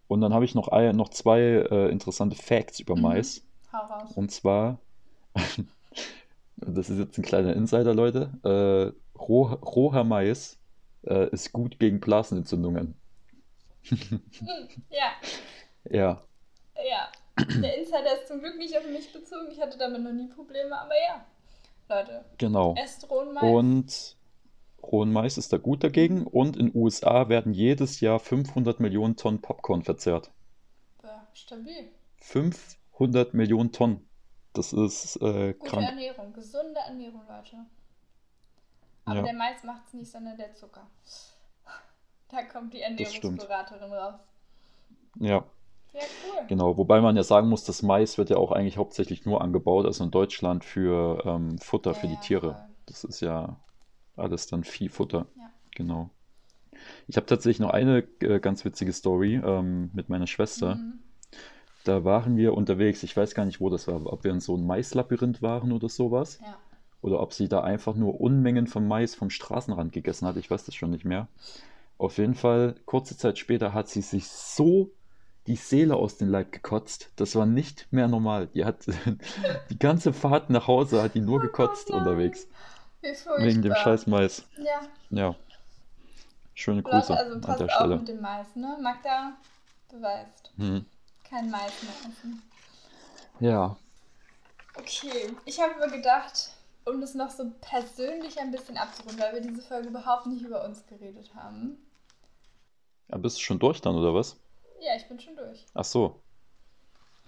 Und dann habe ich noch, noch zwei äh, interessante Facts über Mhm. Mais. Hau raus. Und zwar, das ist jetzt ein kleiner Insider, Leute. Äh, roh, roher Mais äh, ist gut gegen Blasenentzündungen. Hm, ja, Ja, ja. Der Insider ist zum Glück nicht auf mich bezogen. Ich hatte damit noch nie Probleme, aber ja. Leute, genau. esst rohen Mais. Und rohen Mais ist da gut dagegen. Und in USA werden jedes Jahr 500 Millionen Tonnen Popcorn verzehrt. Ja, stabil. 500 Millionen Tonnen. Das ist äh, Gute krank. Ernährung, gesunde Ernährung, Leute. Aber Ja. der Mais macht es nicht, sondern der Zucker. Da kommt die. Ernährungsberaterin raus. Ja, Ja, cool. genau. Wobei man ja sagen muss, das Mais wird ja auch eigentlich hauptsächlich nur angebaut, also in Deutschland für ähm, Futter für Ja, die ja, Tiere. voll. Das ist ja alles dann Viehfutter. Ja. Genau. Ich habe tatsächlich noch eine äh, ganz witzige Story ähm, mit meiner Schwester. Mhm. Da waren wir unterwegs. Ich weiß gar nicht, wo das war. Ob wir in so einem Maislabyrinth waren oder sowas. Ja. Oder ob sie da einfach nur Unmengen von Mais vom Straßenrand gegessen hat. Ich weiß das schon nicht mehr. Auf jeden Fall, kurze Zeit später hat sie sich so die Seele aus dem Leib gekotzt. Das war nicht mehr normal. Die hat die ganze Fahrt nach Hause hat die nur gekotzt Oh nein. unterwegs. Wie furchtbar. Wegen dem scheiß Mais. Ja, Ja. Schöne Grüße also an der Stelle. mit dem Mais, ne? Magda beweist. Hm. Kein Mais mehr essen. Ja. Okay, ich habe mir gedacht, um das noch so persönlich ein bisschen abzurunden, weil wir diese Folge überhaupt nicht über uns geredet haben. ja. Bist du schon durch dann, oder was? Ja, ich bin schon durch. Ach so.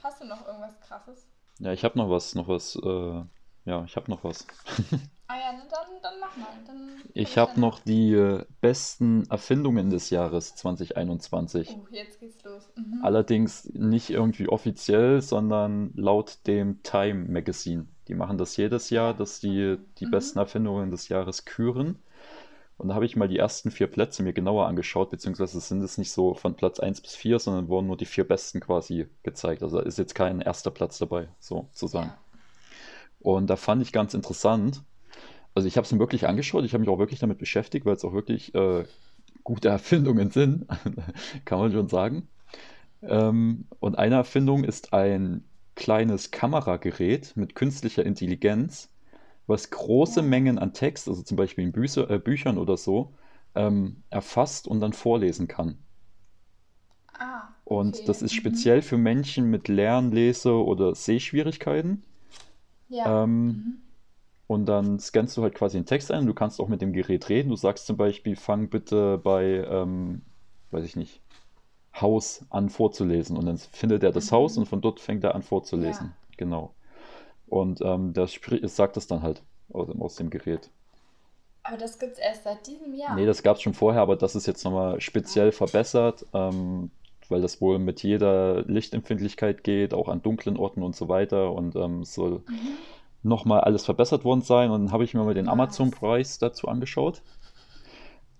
Hast du noch irgendwas krasses? Ja, ich habe noch was, noch was, äh, ja, ich habe noch was. Ah ja, ne, dann, dann mach mal. Dann Ich habe noch die äh, besten Erfindungen des Jahres 2021. Oh, jetzt geht's los. Mhm. Allerdings nicht irgendwie offiziell, sondern laut dem Time Magazine. Die machen das jedes Jahr, dass die die Mhm. besten Erfindungen des Jahres küren. Und da habe ich mal die ersten vier Plätze mir genauer angeschaut, beziehungsweise sind es nicht so von Platz 1 bis 4, sondern wurden nur die vier besten quasi gezeigt. Also da ist jetzt kein erster Platz dabei, sozusagen. Ja. Und da fand ich ganz interessant, also ich habe es mir wirklich angeschaut, ich habe mich auch wirklich damit beschäftigt, weil es auch wirklich äh, gute Erfindungen sind, kann man schon sagen. Ähm, und eine Erfindung ist ein kleines Kameragerät mit künstlicher Intelligenz, was große Oh. Mengen an Text, also zum Beispiel in Bücher, äh, Büchern oder so, ähm, erfasst und dann vorlesen kann. Ah, Und okay. das ist Mhm. speziell für Menschen mit Lern-, Lese- oder Sehschwierigkeiten. Ja. Ähm, Mhm. Und dann scannst du halt quasi den Text ein. Du kannst auch mit dem Gerät reden. Du sagst zum Beispiel, fang bitte bei, ähm, weiß ich nicht, Haus an vorzulesen. Und dann findet er das Mhm. Haus und von dort fängt er an vorzulesen. Genau. Und ähm, der sagt das dann halt aus, aus dem Gerät. Aber das gibt es erst seit diesem Jahr. Nee, das gab es schon vorher, aber das ist jetzt nochmal speziell verbessert, ähm, weil das wohl mit jeder Lichtempfindlichkeit geht, auch an dunklen Orten und so weiter. Und ähm, soll mhm. nochmal alles verbessert worden sein. Und dann habe ich mir mal den Amazon-Preis dazu angeschaut.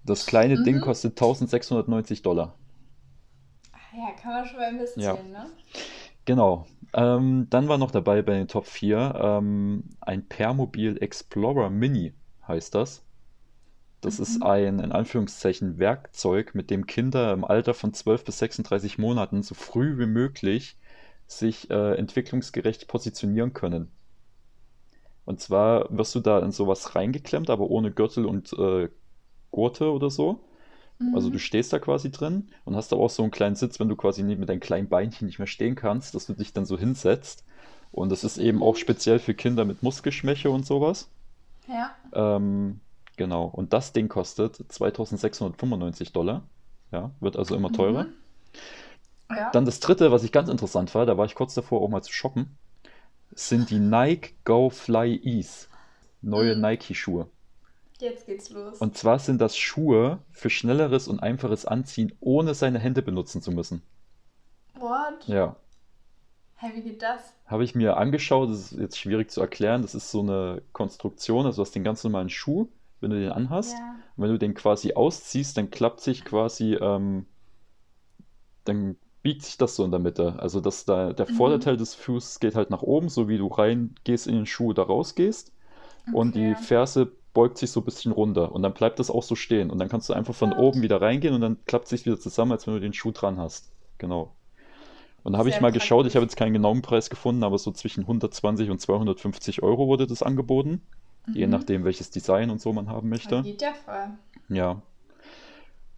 Das kleine mhm. Ding kostet 1690 Dollar. Ja, kann man schon mal investieren, ja. ne? Genau. Ähm, dann war noch dabei bei den Top 4 ähm, ein Permobil Explorer Mini, heißt das. Das mhm. ist ein, in Anführungszeichen, Werkzeug, mit dem Kinder im Alter von 12 bis 36 Monaten so früh wie möglich sich äh, entwicklungsgerecht positionieren können. Und zwar wirst du da in sowas reingeklemmt, aber ohne Gürtel und äh, Gurte oder so. Also du mhm. stehst da quasi drin und hast aber auch so einen kleinen Sitz, wenn du quasi mit deinen kleinen Beinchen nicht mehr stehen kannst, dass du dich dann so hinsetzt. Und das ist eben auch speziell für Kinder mit Muskelschwäche und sowas. Ja. Ähm, genau. Und das Ding kostet 2695 Dollar. Ja, wird also immer teurer. Mhm. Ja. Dann das dritte, was ich ganz interessant war, da war ich kurz davor auch mal zu shoppen, sind die Nike Go Fly Ease. Neue mhm. Nike-Schuhe. Jetzt geht's los. Und zwar sind das Schuhe für schnelleres und einfaches Anziehen, ohne seine Hände benutzen zu müssen. What? Ja. Hey, wie geht das? Habe ich mir angeschaut, das ist jetzt schwierig zu erklären. Das ist so eine Konstruktion, also du hast den ganz normalen Schuh, wenn du den anhast. Ja. Und wenn du den quasi ausziehst, dann klappt sich quasi, ähm, dann biegt sich das so in der Mitte. Also dass da, der mhm. Vorderteil des Fußes geht halt nach oben, so wie du reingehst in den Schuh, da rausgehst. Okay. Und die Ferse beugt sich so ein bisschen runter und dann bleibt das auch so stehen. Und dann kannst du einfach von ja. oben wieder reingehen und dann klappt es sich wieder zusammen, als wenn du den Schuh dran hast. Genau. Und da habe ich mal geschaut, ich habe jetzt keinen genauen Preis gefunden, aber so zwischen 120 und 250 Euro wurde das angeboten. Mhm. Je nachdem, welches Design und so man haben möchte. Das geht ja voll. Ja.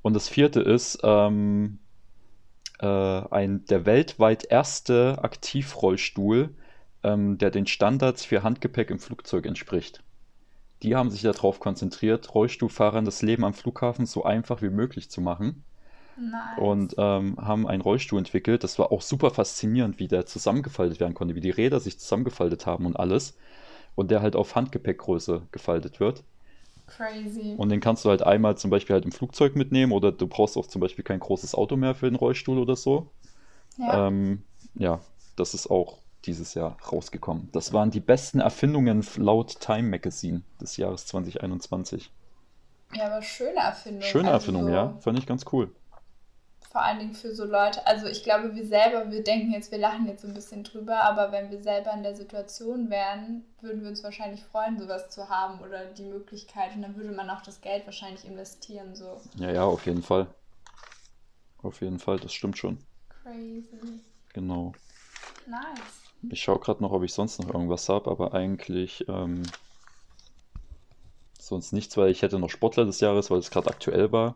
Und das vierte ist ähm, äh, ein, der weltweit erste Aktivrollstuhl, ähm, der den Standards für Handgepäck im Flugzeug entspricht die haben sich darauf konzentriert, Rollstuhlfahrern das Leben am Flughafen so einfach wie möglich zu machen. Nice. Und ähm, haben einen Rollstuhl entwickelt. Das war auch super faszinierend, wie der zusammengefaltet werden konnte, wie die Räder sich zusammengefaltet haben und alles. Und der halt auf Handgepäckgröße gefaltet wird. Crazy. Und den kannst du halt einmal zum Beispiel halt im Flugzeug mitnehmen oder du brauchst auch zum Beispiel kein großes Auto mehr für den Rollstuhl oder so. Ja, ähm, ja das ist auch dieses Jahr rausgekommen. Das waren die besten Erfindungen laut Time Magazine des Jahres 2021. Ja, aber schöne Erfindungen. Schöne also Erfindungen, so ja. Fand ich ganz cool. Vor allen Dingen für so Leute. Also ich glaube, wir selber, wir denken jetzt, wir lachen jetzt so ein bisschen drüber, aber wenn wir selber in der Situation wären, würden wir uns wahrscheinlich freuen, sowas zu haben oder die Möglichkeit. Und dann würde man auch das Geld wahrscheinlich investieren. So. Ja, ja, auf jeden Fall. Auf jeden Fall, das stimmt schon. Crazy. Genau. Nice. Ich schaue gerade noch, ob ich sonst noch irgendwas habe, aber eigentlich ähm, sonst nichts, weil ich hätte noch Sportler des Jahres, weil es gerade aktuell war.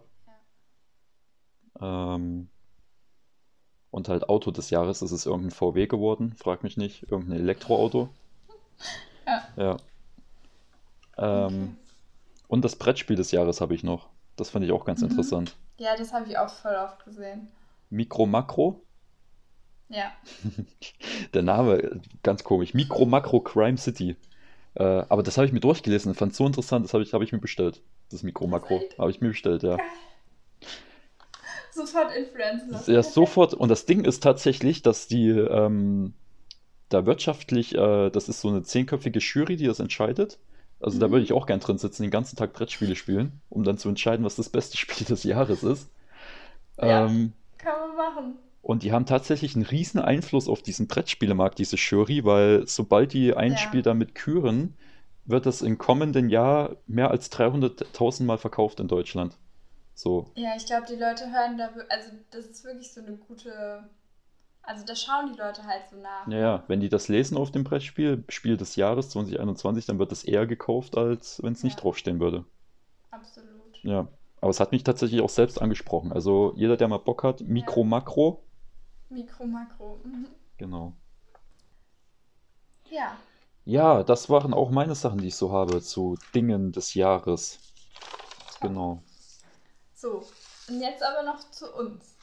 Ähm, und halt Auto des Jahres ist es irgendein VW geworden, frag mich nicht, irgendein Elektroauto. Ja. ja. Ähm, okay. Und das Brettspiel des Jahres habe ich noch. Das fand ich auch ganz mhm. interessant. Ja, das habe ich auch voll oft gesehen. Mikro Makro. Ja. Der Name, ganz komisch. Mikro Makro Crime City. Äh, aber das habe ich mir durchgelesen und fand so interessant, das habe ich, hab ich mir bestellt. Das Mikro Makro. Habe ich mir bestellt, ja. Sofort Influencer. Ja, sofort. Und das Ding ist tatsächlich, dass die ähm, da wirtschaftlich, äh, das ist so eine zehnköpfige Jury, die das entscheidet. Also mhm. da würde ich auch gern drin sitzen, den ganzen Tag Brettspiele spielen, um dann zu entscheiden, was das beste Spiel des Jahres ist. Ja, ähm, kann man machen. Und die haben tatsächlich einen riesen Einfluss auf diesen Brettspielemarkt, diese Jury, weil sobald die ein ja. Spiel damit küren, wird das im kommenden Jahr mehr als 300.000 Mal verkauft in Deutschland. So. Ja, ich glaube, die Leute hören da, also das ist wirklich so eine gute, also da schauen die Leute halt so nach. Ja, ja, wenn die das lesen auf dem Brettspiel, Spiel des Jahres 2021, dann wird das eher gekauft, als wenn es nicht ja. draufstehen würde. Absolut. Ja, aber es hat mich tatsächlich auch selbst angesprochen. Also jeder, der mal Bock hat, Mikro, ja. Makro, Mikro, Makro. Mhm. Genau. Ja. Ja, das waren auch meine Sachen, die ich so habe zu Dingen des Jahres. Genau. So, und jetzt aber noch zu uns.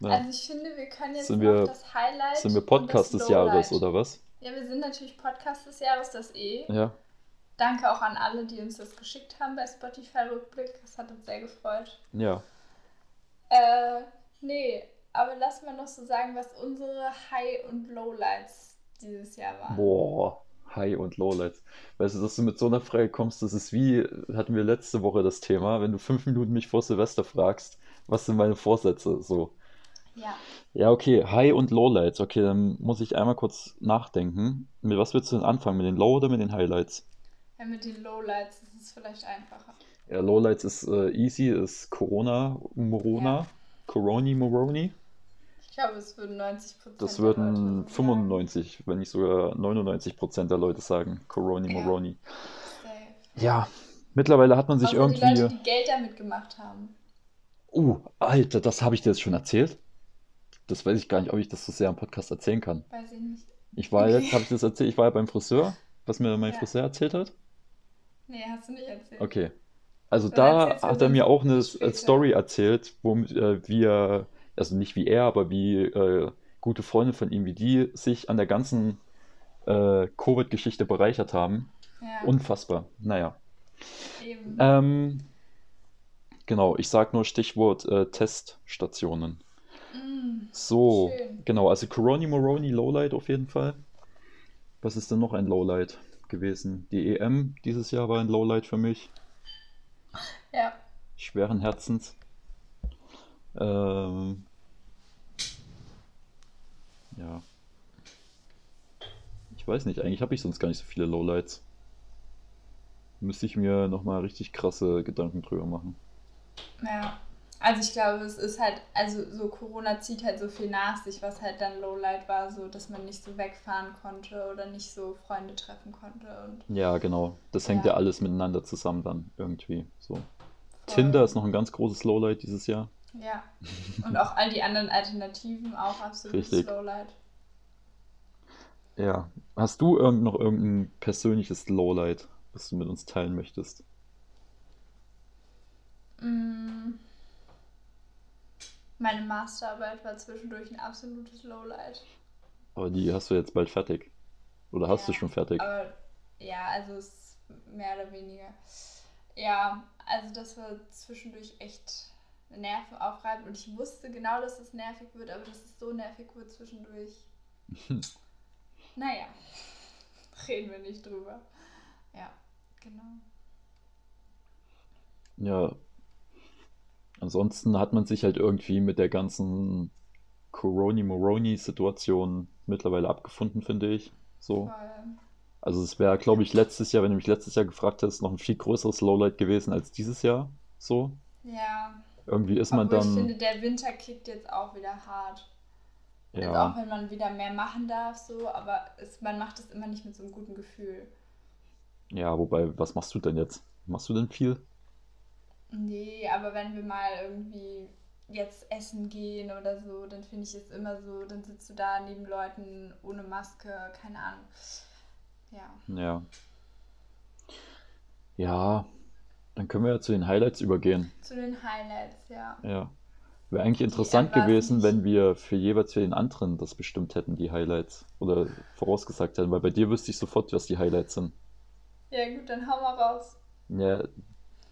Ja. Also ich finde, wir können jetzt sind wir, das Highlight. Sind wir Podcast des Jahres oder was? Ja, wir sind natürlich Podcast des Jahres, das eh. Ja. danke auch an alle, die uns das geschickt haben bei Spotify-Rückblick. Das hat uns sehr gefreut. Ja. Äh, nee, aber lass mal noch so sagen, was unsere High- und Lowlights dieses Jahr waren. Boah, High- und Lowlights. Weißt du, dass du mit so einer Frage kommst, das ist wie, hatten wir letzte Woche das Thema, wenn du fünf Minuten mich vor Silvester fragst, was sind meine Vorsätze? So. Ja. Ja, okay, High- und Lowlights. Okay, dann muss ich einmal kurz nachdenken. Mit was willst du denn anfangen? Mit den Low- oder mit den Highlights? Ja, mit den Lowlights ist es vielleicht einfacher. Ja, Lowlights ist äh, easy, ist Corona, Morona, Ja. Coroni, Moroni. Glaube, es würden 90 Prozent Das würden so 95, wenn nicht sogar 99 Prozent der Leute sagen. Coroni, Ja. Moroni. Safe. Ja, mittlerweile hat man sich Außer irgendwie. die Leute, die Geld damit gemacht haben. Uh, Alter, das habe ich dir jetzt schon erzählt? Das weiß ich gar nicht, ob ich das so sehr im Podcast erzählen kann. Weiß ich nicht. Ich war Okay. jetzt, habe ich das erzählt, ich war ja beim Friseur, was mir mein Ja. Friseur erzählt hat. Nee, hast du nicht erzählt. Okay. Also Dann da hat er mir auch eine. Story erzählt, wo äh, wir, also nicht wie er, aber wie äh, gute Freunde von ihm, wie die sich an der ganzen äh, Covid-Geschichte bereichert haben. Ja, Unfassbar. Naja. eben. Ähm, genau, ich sag nur Stichwort äh, Teststationen. Mm, So, Schön. genau, also Coroni Moroni Lowlight auf jeden Fall. Was ist denn noch ein Lowlight gewesen? Die EM dieses Jahr war ein Lowlight für mich. Ja. Schweren Herzens. Ähm, ja. Ich weiß nicht, eigentlich habe ich sonst gar nicht so viele Lowlights. Müsste ich mir nochmal richtig krasse Gedanken drüber machen. Ja. Also ich glaube, es ist halt, also so Corona zieht halt so viel nach sich, was halt dann Lowlight war, so dass man nicht so wegfahren konnte oder nicht so Freunde treffen konnte und Ja, genau. Das hängt ja Ja. alles miteinander zusammen dann irgendwie. So. voll. Tinder ist noch ein ganz großes Lowlight dieses Jahr. Ja. Und auch all die anderen Alternativen auch absolut Richtig. Lowlight. Ja. Hast du irgend noch irgendein persönliches Lowlight, was du mit uns teilen möchtest? Mm. Meine Masterarbeit war zwischendurch ein absolutes Lowlight. Aber die hast du jetzt bald fertig. Oder hast du Ja, schon fertig? Aber ja, also es ist mehr oder weniger. Ja, also das war zwischendurch echt nervenaufreibend und ich wusste genau, dass es nervig wird, aber dass es so nervig wird zwischendurch. Naja, reden wir nicht drüber. Ja, genau. Ja. Ansonsten hat man sich halt irgendwie mit der ganzen Coroni-Moroni-Situation mittlerweile abgefunden, finde ich. So. Voll. Also es wäre, glaube ich, letztes Jahr, wenn du mich letztes Jahr gefragt hättest, noch ein viel größeres Lowlight gewesen als dieses Jahr. So. Ja, Irgendwie ist man obwohl ich dann. finde, der Winter kickt jetzt auch wieder hart. Also auch Ja. wenn man wieder mehr machen darf, so, aber es, man macht es immer nicht mit so einem guten Gefühl. Ja, wobei, was machst du denn jetzt? Machst du denn viel? Nee, aber wenn wir mal irgendwie jetzt essen gehen oder so, dann finde ich es immer so, dann sitzt du da neben Leuten ohne Maske, keine Ahnung. Ja. Ja. Ja. Dann können wir ja zu den Highlights übergehen. Zu den Highlights, ja. Ja. Wäre eigentlich interessant gewesen, nicht. wenn wir für jeweils für den anderen das bestimmt hätten, die Highlights. Oder vorausgesagt hätten, weil bei dir wüsste ich sofort, was die Highlights sind. Ja, gut, dann hau mal raus. Ja,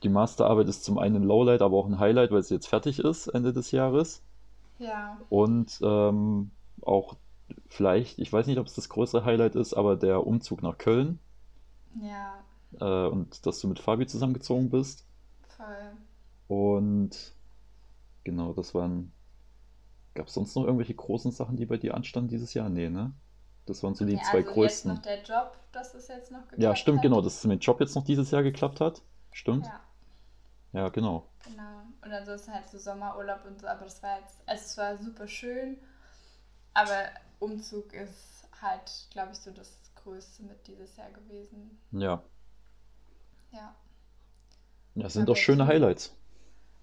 die Masterarbeit ist zum einen ein Lowlight, aber auch ein Highlight, weil sie jetzt fertig ist, Ende des Jahres. Ja. Und ähm, auch vielleicht, ich weiß nicht, ob es das größere Highlight ist, aber der Umzug nach Köln Ja, äh, und dass du mit Fabi zusammengezogen bist. voll. Und genau, das waren. Gab es sonst noch irgendwelche großen Sachen, die bei dir anstanden dieses Jahr? Nee, ne? Das waren so die Ja, zwei also größten. jetzt noch der Job, dass es jetzt noch geklappt Ja, stimmt, hat. genau, dass es mit dem Job jetzt noch dieses Jahr geklappt hat. Stimmt. Ja, Ja, genau. genau. Und ansonsten halt so Sommerurlaub und so, aber das war jetzt, also es war super schön, aber Umzug ist halt, glaube ich, so das Größte mit dieses Jahr gewesen. Ja. Ja. Das sind doch schöne. Highlights.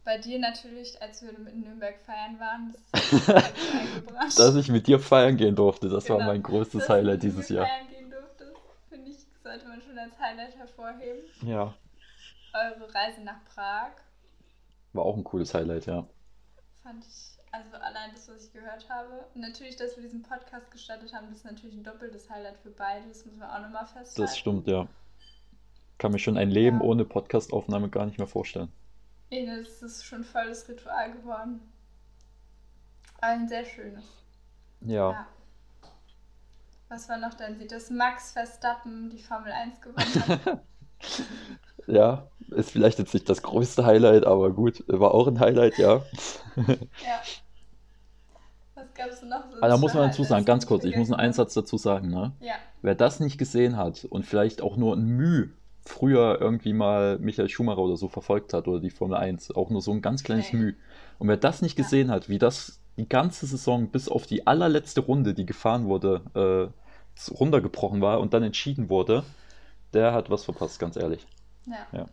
Bei dir natürlich, als wir in Nürnberg feiern waren, das eingebrannt. Dass ich mit dir feiern gehen durfte, das war Genau. mein größtes Dass Highlight dieses Jahr. feiern gehen durftest, finde ich, sollte man schon als Highlight hervorheben. Ja, Eure Reise nach Prag war auch ein cooles Highlight, ja. fand ich, also allein das, was ich gehört habe. Und natürlich, dass wir diesen Podcast gestartet haben, das ist natürlich ein doppeltes Highlight für beide. Das muss man auch nochmal festhalten. Das stimmt, ja. Kann mir schon ein Leben Ja. ohne Podcastaufnahme gar nicht mehr vorstellen. Nee, das ist schon voll das Ritual geworden. Aber ein sehr schönes. Ja, Ja. Was war noch dein Sieg? Dass Max Verstappen die Formel 1 gewonnen hat. ja, ist vielleicht jetzt nicht das größte Highlight, aber gut, war auch ein Highlight, ja. ja. Was gab es noch so? Aber da muss man dazu sagen, ganz kurz, ich muss einen? Satz dazu sagen, ne? Ja. Wer das nicht gesehen hat und vielleicht auch nur ein Mühe früher irgendwie mal Michael Schumacher oder so verfolgt hat oder die Formel 1, auch nur so ein ganz kleines Nee. Mühe. Und wer das nicht Ja. gesehen hat, wie das die ganze Saison bis auf die allerletzte Runde, die gefahren wurde, äh, runtergebrochen war und dann entschieden wurde, der hat was verpasst, ganz ehrlich. Ja.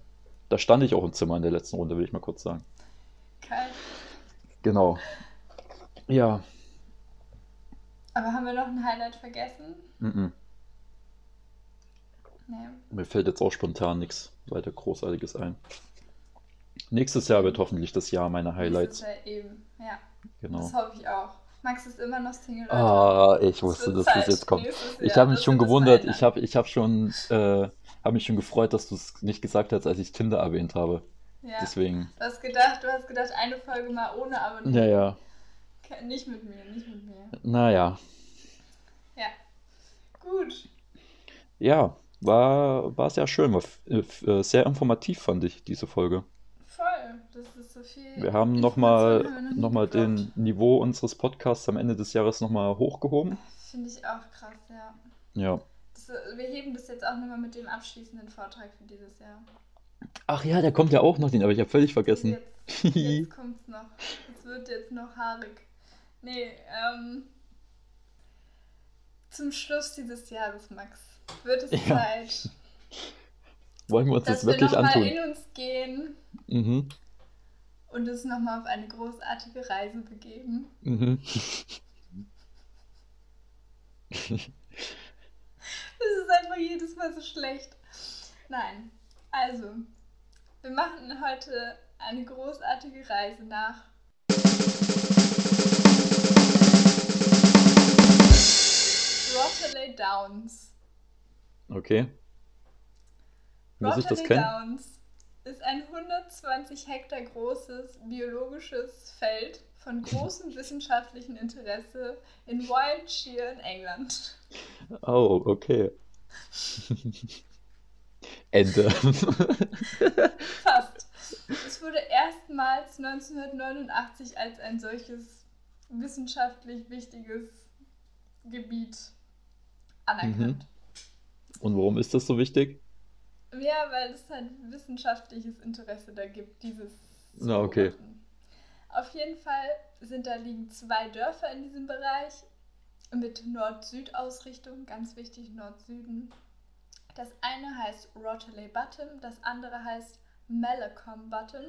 Da stand ich auch im Zimmer in der letzten Runde, will ich mal kurz sagen. Geil. Genau. Ja. Aber haben wir noch ein Highlight vergessen? mhm. Nee. Mir fällt jetzt auch spontan nichts weiter Großartiges ein. Nächstes Jahr wird hoffentlich das Jahr meiner Highlights. Das ist ja eben. Ja. Genau. Das hoffe ich auch. Max ist immer noch Single. Leute. Ah, ich Es wusste, dass das jetzt kommt. Ich habe mich das schon das gewundert. Ich habe ich hab schon, äh, habe mich schon gefreut, dass du es nicht gesagt hast, als ich Tinder erwähnt habe. Ja. Deswegen. Du hast gedacht, du hast gedacht, eine Folge mal ohne, aber Ja, ja. Nicht mit mir, nicht mit mir. Naja. Ja. Gut. Ja, war, war sehr schön. War äh, äh, sehr informativ, fand ich, diese Folge. Voll. Das ist so viel. Wir haben nochmal noch mal den Niveau unseres Podcasts am Ende des Jahres nochmal hochgehoben. Finde ich auch krass, ja. Ja. Das, wir heben das jetzt auch nochmal mit dem abschließenden Vortrag für dieses Jahr. Ach ja, der kommt ja auch noch, den habe ich ja völlig vergessen. Jetzt, jetzt kommt's noch. Es wird jetzt noch haarig. Nee, ähm. Zum Schluss dieses Jahres, Max, wird es Ja. Zeit, Wollen wir uns dass das wir wirklich nochmal antun? in uns gehen Mhm. und uns nochmal auf eine großartige Reise begeben. Mhm. Das ist einfach jedes Mal so schlecht. Nein. Also, wir machen heute eine großartige Reise nach Rotterley Downs. Okay. Muss ich das kennen? Downs ist ein 120 Hektar großes biologisches Feld von großem wissenschaftlichen Interesse in Wiltshire in England. Oh, okay. Ende. Fast. Es wurde erstmals 1989 als ein solches wissenschaftlich wichtiges Gebiet anerkannt. Und warum ist das so wichtig? Ja, weil es halt wissenschaftliches Interesse da gibt, dieses Na, okay. beobachten. Auf jeden Fall sind da liegen zwei Dörfer in diesem Bereich mit Nord-Süd-Ausrichtung, ganz wichtig Nord-Süden. Das eine heißt Rotterley Bottom, das andere heißt Malacom Bottom.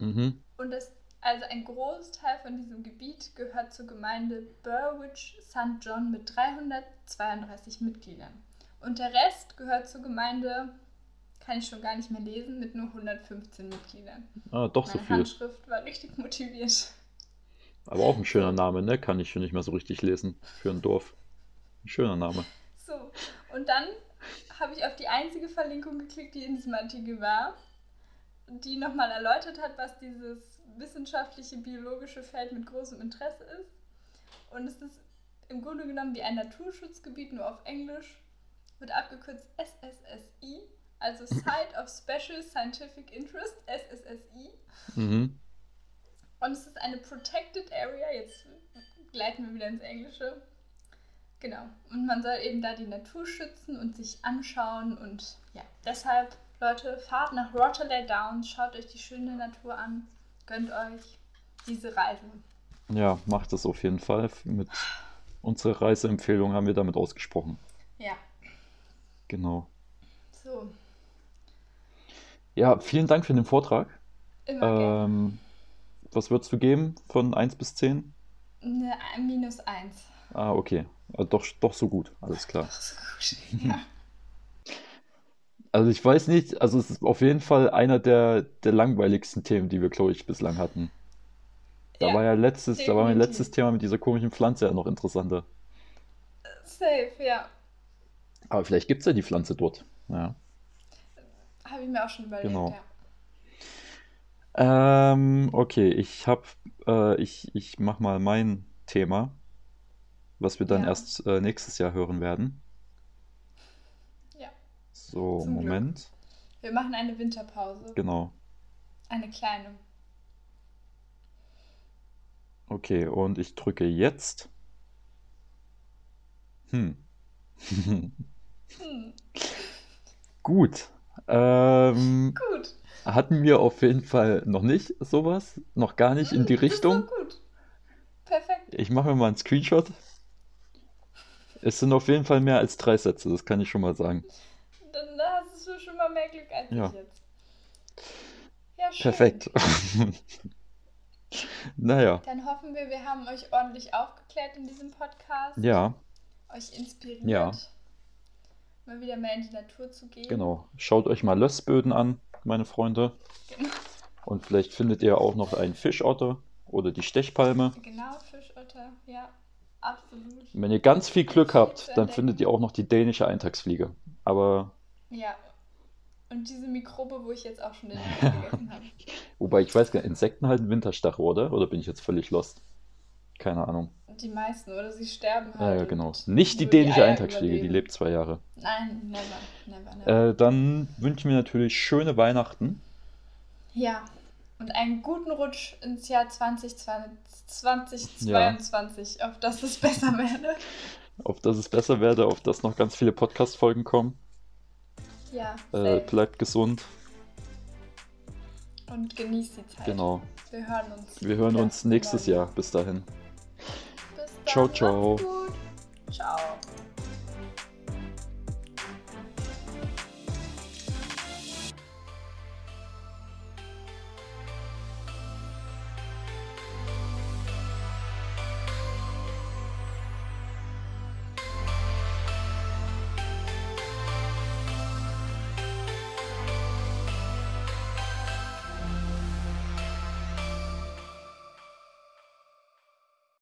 Mhm. Und das, also ein Großteil von diesem Gebiet gehört zur Gemeinde Burwich St. John mit 332 Mitgliedern. Und der Rest gehört zur Gemeinde, kann ich schon gar nicht mehr lesen, mit nur 115 Mitgliedern. Ah, doch so Meine viel. Handschrift war richtig motiviert. Aber auch ein schöner Name, ne? Kann ich schon nicht mehr so richtig lesen für ein Dorf. Ein schöner Name. So, und dann habe ich auf die einzige Verlinkung geklickt, die in diesem Artikel war, die nochmal erläutert hat, was dieses wissenschaftliche biologische Feld mit großem Interesse ist. Und es ist im Grunde genommen wie ein Naturschutzgebiet, nur auf Englisch, wird abgekürzt SSSI, also Site of Special Scientific Interest, SSSI. Mhm. Und es ist eine Protected Area, jetzt gleiten wir wieder ins Englische. Genau. Und man soll eben da die Natur schützen und sich anschauen. Und ja, deshalb, Leute, fahrt nach Rotterley Downs, schaut euch die schöne Natur an, gönnt euch diese Reise. Ja, macht das auf jeden Fall. Mit unserer Reiseempfehlung haben wir damit ausgesprochen. Ja, Genau. so, Ja, vielen Dank für den Vortrag. immer gerne. Ähm, was würdest du geben von 1 bis 10? Eine minus eins. Ah, okay. Ah, Doch, doch so gut. Alles klar. Ach, so gut. Ja. Also ich weiß nicht, also es ist auf jeden Fall einer der, der langweiligsten Themen, die wir, glaube ich, bislang hatten. Da Ja, war ja letztes, da war mein definitiv. letztes Thema mit dieser komischen Pflanze ja noch interessanter. Safe, ja. Aber vielleicht gibt es ja die Pflanze dort. Ja. habe ich mir auch schon überlegt, Genau. ja. Ähm, okay, ich hab, äh, ich, ich mach mal mein Thema, was wir dann Ja, erst äh, nächstes Jahr hören werden. ja, So, zum Glück. Moment. Wir machen eine Winterpause. Genau. Eine kleine. Okay, und ich drücke jetzt. Hm. Hm, Gut. Ähm, gut. hatten wir auf jeden Fall noch nicht sowas, noch gar nicht in die Hm, doch Richtung. gut. Perfekt. Ich mache mir mal einen Screenshot. Es sind auf jeden Fall mehr als drei Sätze, das kann ich schon mal sagen. Dann hast du schon mal mehr Glück als Ja, ich jetzt. Ja, schön. perfekt. Naja, Dann hoffen wir, wir haben euch ordentlich aufgeklärt in diesem Podcast, ja, euch ja, inspiriert, mal wieder mehr in die Natur zu gehen. genau. Schaut euch mal Lössböden an, meine Freunde. Genau, Und vielleicht findet ihr auch noch einen Fischotter oder die Stechpalme. genau Fischotter, ja, absolut. Wenn ihr ganz viel Glück habt, dann findet ihr auch noch die dänische Eintagsfliege. Aber, Ja, und diese Mikrobe, wo ich jetzt auch schon den Namen vergessen habe. wobei ich weiß gar nicht, Insekten halten Winterstachel, oder? Oder bin ich jetzt völlig lost? Keine Ahnung. Die meisten, oder sie sterben Ja, halt ja, genau. und Nicht die die dänische Eier Eintagsfliege, die lebt zwei Jahre. Nein, never, never, never. Äh, dann wünschen wir natürlich schöne Weihnachten. Ja, und einen guten Rutsch ins Jahr 2020, Ja, 2022, auf dass es besser werde. auf dass es besser werde, auf dass noch ganz viele Podcast-Folgen kommen. Ja, Äh, bleibt gesund. Und genießt die Zeit. Genau. Wir hören uns Wir hören uns nächstes. Jahr. Bis dahin. Bis Ciao, dann,